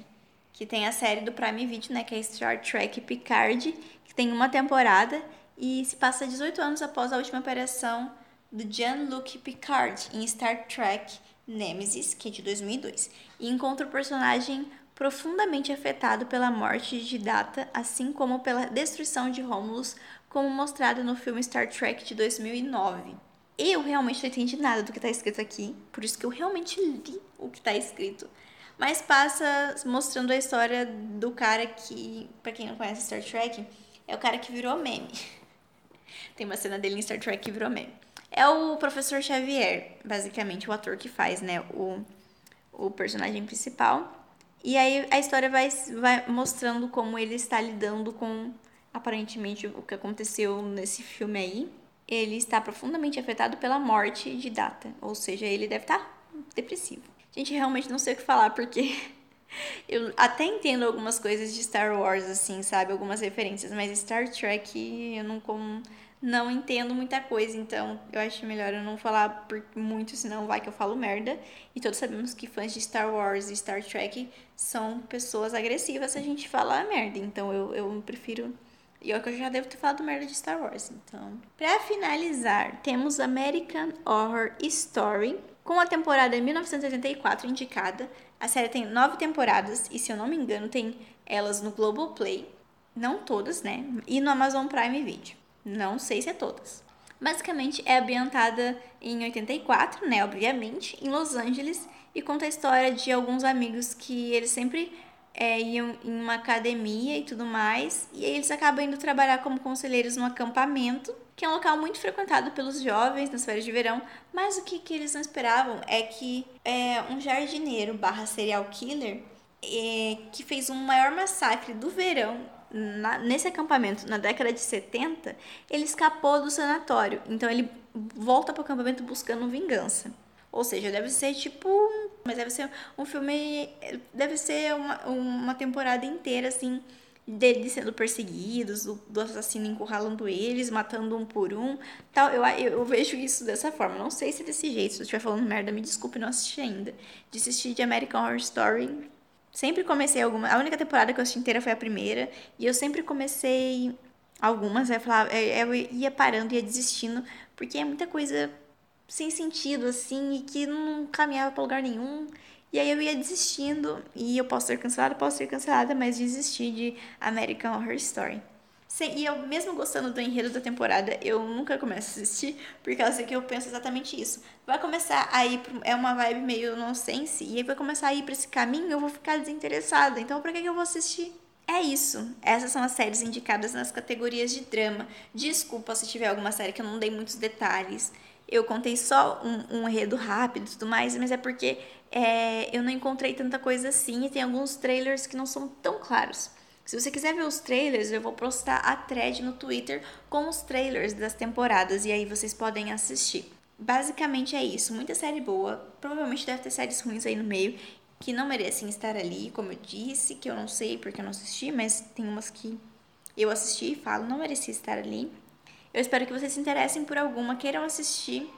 que tem a série do Prime Video, né, que é Star Trek Picard, que tem uma temporada e se passa 18 anos após a última aparição do Jean-Luc Picard em Star Trek Nemesis, que é de 2002, e encontra o personagem profundamente afetado pela morte de Data, assim como pela destruição de Romulus, como mostrado no filme Star Trek de 2009. Eu realmente não entendi nada do que está escrito aqui, por isso que eu realmente li o que está escrito. Mas passa mostrando a história do cara que, para quem não conhece Star Trek, é o cara que virou meme. Tem uma cena dele em Star Trek que virou meme. É o professor Xavier, basicamente, o ator que faz, né, o, o personagem principal. E aí a história vai, vai mostrando como ele está lidando com aparentemente o que aconteceu nesse filme aí. Ele está profundamente afetado pela morte de Data, ou seja, ele deve estar depressivo. Gente, realmente não sei o que falar porque eu até entendo algumas coisas de Star Wars assim, sabe, algumas referências, mas Star Trek eu não como não entendo muita coisa, então eu acho melhor eu não falar muito, senão vai que eu falo merda. E todos sabemos que fãs de Star Wars e Star Trek são pessoas agressivas se a gente falar merda, então eu, eu prefiro. E eu que eu já devo ter falado merda de Star Wars, então. Pra finalizar, temos American Horror Story, com a temporada 1984 indicada. A série tem nove temporadas e, se eu não me engano, tem elas no Globoplay. Não todas, né? E no Amazon Prime Video. Não sei se é todas. Basicamente é ambientada em 84, né, obviamente, em Los Angeles e conta a história de alguns amigos que eles sempre é, iam em uma academia e tudo mais, e eles acabam indo trabalhar como conselheiros no acampamento, que é um local muito frequentado pelos jovens nas férias de verão, mas o que, que eles não esperavam é que é, um jardineiro barra serial killer é, que fez um maior massacre do verão na, nesse acampamento, na década de 70, ele escapou do sanatório. Então ele volta para o acampamento buscando vingança. Ou seja, deve ser tipo. Mas deve ser um filme. Deve ser uma, uma temporada inteira, assim, deles sendo perseguidos, do, do, assassino encurralando eles, matando um por um. tal eu, eu, eu, vejo isso dessa forma. Não sei se é desse jeito. Se eu estiver falando merda, me desculpe, não assisti ainda. De assistir de American Horror Story Sempre comecei alguma. A única temporada que eu assisti inteira foi a primeira. E eu sempre comecei algumas. Eu, falava, eu ia parando, ia desistindo. Porque é muita coisa sem sentido, assim. E que não caminhava pra lugar nenhum. E aí eu ia desistindo. E eu posso ser cancelada, posso ser cancelada. Mas desisti de American Horror Story. E eu, mesmo gostando do enredo da temporada, eu nunca começo a assistir, por causa que eu penso exatamente isso. Vai começar a ir, é uma vibe meio nonsense, e aí vai começar a ir pra esse caminho, eu vou ficar desinteressada. Então, pra que, que eu vou assistir? É isso. Essas são as séries indicadas nas categorias de drama. Desculpa se tiver alguma série que eu não dei muitos detalhes. Eu contei só um, um enredo rápido e tudo mais, mas é porque é, eu não encontrei tanta coisa assim e tem alguns trailers que não são tão claros. Se você quiser ver os trailers, eu vou postar a thread no Twitter com os trailers das temporadas e aí vocês podem assistir. Basicamente é isso, muita série boa. Provavelmente deve ter séries ruins aí no meio que não merecem estar ali, como eu disse, que eu não sei porque eu não assisti, mas tem umas que eu assisti e falo não merecia estar ali. Eu espero que vocês se interessem por alguma, queiram assistir.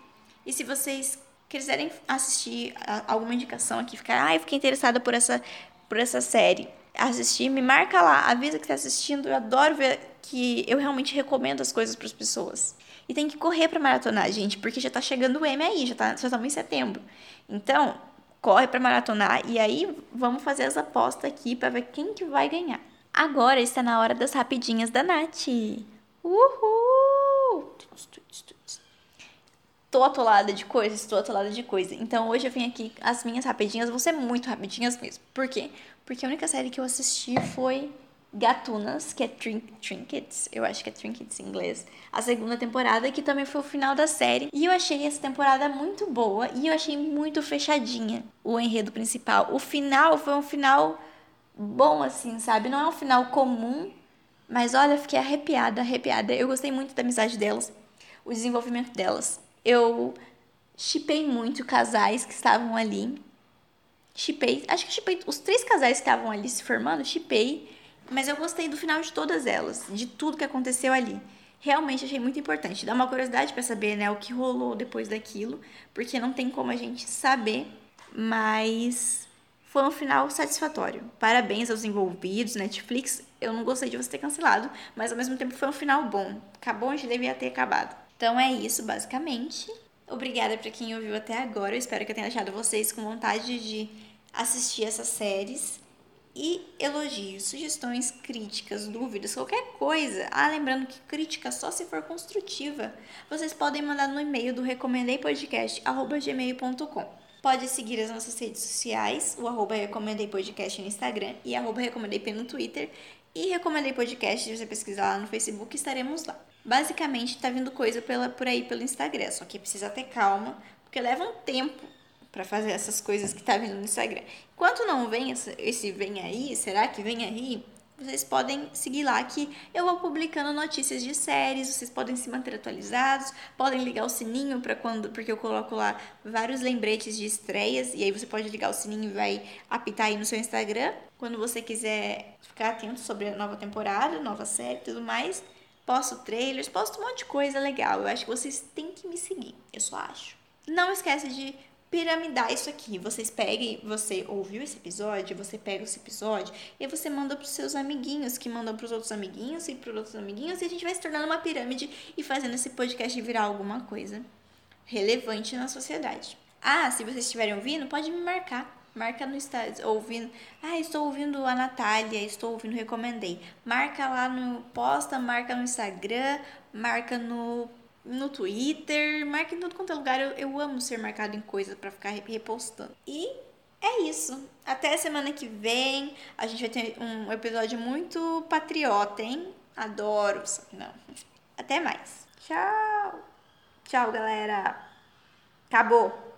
E se vocês quiserem assistir alguma indicação aqui, ficar, ah, eu fiquei interessada por essa, por essa série assistir, me marca lá, avisa que está assistindo. Eu adoro ver que eu realmente recomendo as coisas para as pessoas. E tem que correr para maratonar, gente, porque já tá chegando o M aí, já tá, já estamos em setembro. Então, corre para maratonar e aí vamos fazer as apostas aqui para ver quem que vai ganhar. Agora está na hora das rapidinhas da Nath. Uhul! Tô atolada de coisas, estou atolada de coisa. Então hoje eu vim aqui, as minhas rapidinhas vão ser muito rapidinhas mesmo. Por quê? Porque a única série que eu assisti foi Gatunas, que é Trink, Trinkets, eu acho que é Trinkets em inglês, a segunda temporada, que também foi o final da série. E eu achei essa temporada muito boa e eu achei muito fechadinha o enredo principal. O final foi um final bom, assim, sabe? Não é um final comum, mas olha, fiquei arrepiada, arrepiada. Eu gostei muito da amizade delas, o desenvolvimento delas. Eu chipei muito casais que estavam ali. Chipei, acho que chipei os três casais que estavam ali se formando, chipei mas eu gostei do final de todas elas, de tudo que aconteceu ali. Realmente achei muito importante. Dá uma curiosidade para saber, né, o que rolou depois daquilo, porque não tem como a gente saber, mas foi um final satisfatório. Parabéns aos envolvidos, Netflix. Eu não gostei de você ter cancelado, mas ao mesmo tempo foi um final bom. Acabou onde devia ter acabado. Então é isso, basicamente. Obrigada para quem ouviu até agora. Eu espero que eu tenha deixado vocês com vontade de assistir essas séries e elogios, sugestões, críticas, dúvidas, qualquer coisa. Ah, lembrando que crítica só se for construtiva. Vocês podem mandar no e-mail do recomendeipodcast@gmail.com. Pode seguir as nossas redes sociais, o arroba no Instagram e arroba Recomendei no Twitter. E Recomendei Podcast, se você pesquisar lá no Facebook, estaremos lá. Basicamente, tá vindo coisa pela, por aí pelo Instagram, só que precisa ter calma, porque leva um tempo para fazer essas coisas que tá vindo no Instagram. Enquanto não vem esse vem aí, será que vem aí? Vocês podem seguir lá que eu vou publicando notícias de séries, vocês podem se manter atualizados, podem ligar o sininho para quando, porque eu coloco lá vários lembretes de estreias e aí você pode ligar o sininho e vai apitar aí no seu Instagram. Quando você quiser ficar atento sobre a nova temporada, nova série tudo mais, posto trailers, posto um monte de coisa legal. Eu acho que vocês têm que me seguir, eu só acho. Não esquece de piramidar isso aqui. Vocês peguem, você ouviu esse episódio, você pega esse episódio e você manda para os seus amiguinhos, que mandam para os outros amiguinhos e para os outros amiguinhos, e a gente vai se tornando uma pirâmide e fazendo esse podcast virar alguma coisa relevante na sociedade. Ah, se vocês estiverem ouvindo, pode me marcar. Marca no Instagram, ouvindo. Ah, estou ouvindo a Natália, estou ouvindo, recomendei. Marca lá no. Posta, marca no Instagram, marca no no Twitter, marque em tudo quanto é lugar. Eu, eu amo ser marcado em coisas para ficar repostando. E é isso. Até semana que vem. A gente vai ter um episódio muito patriota, hein? Adoro. Não. Até mais. Tchau. Tchau, galera. Acabou.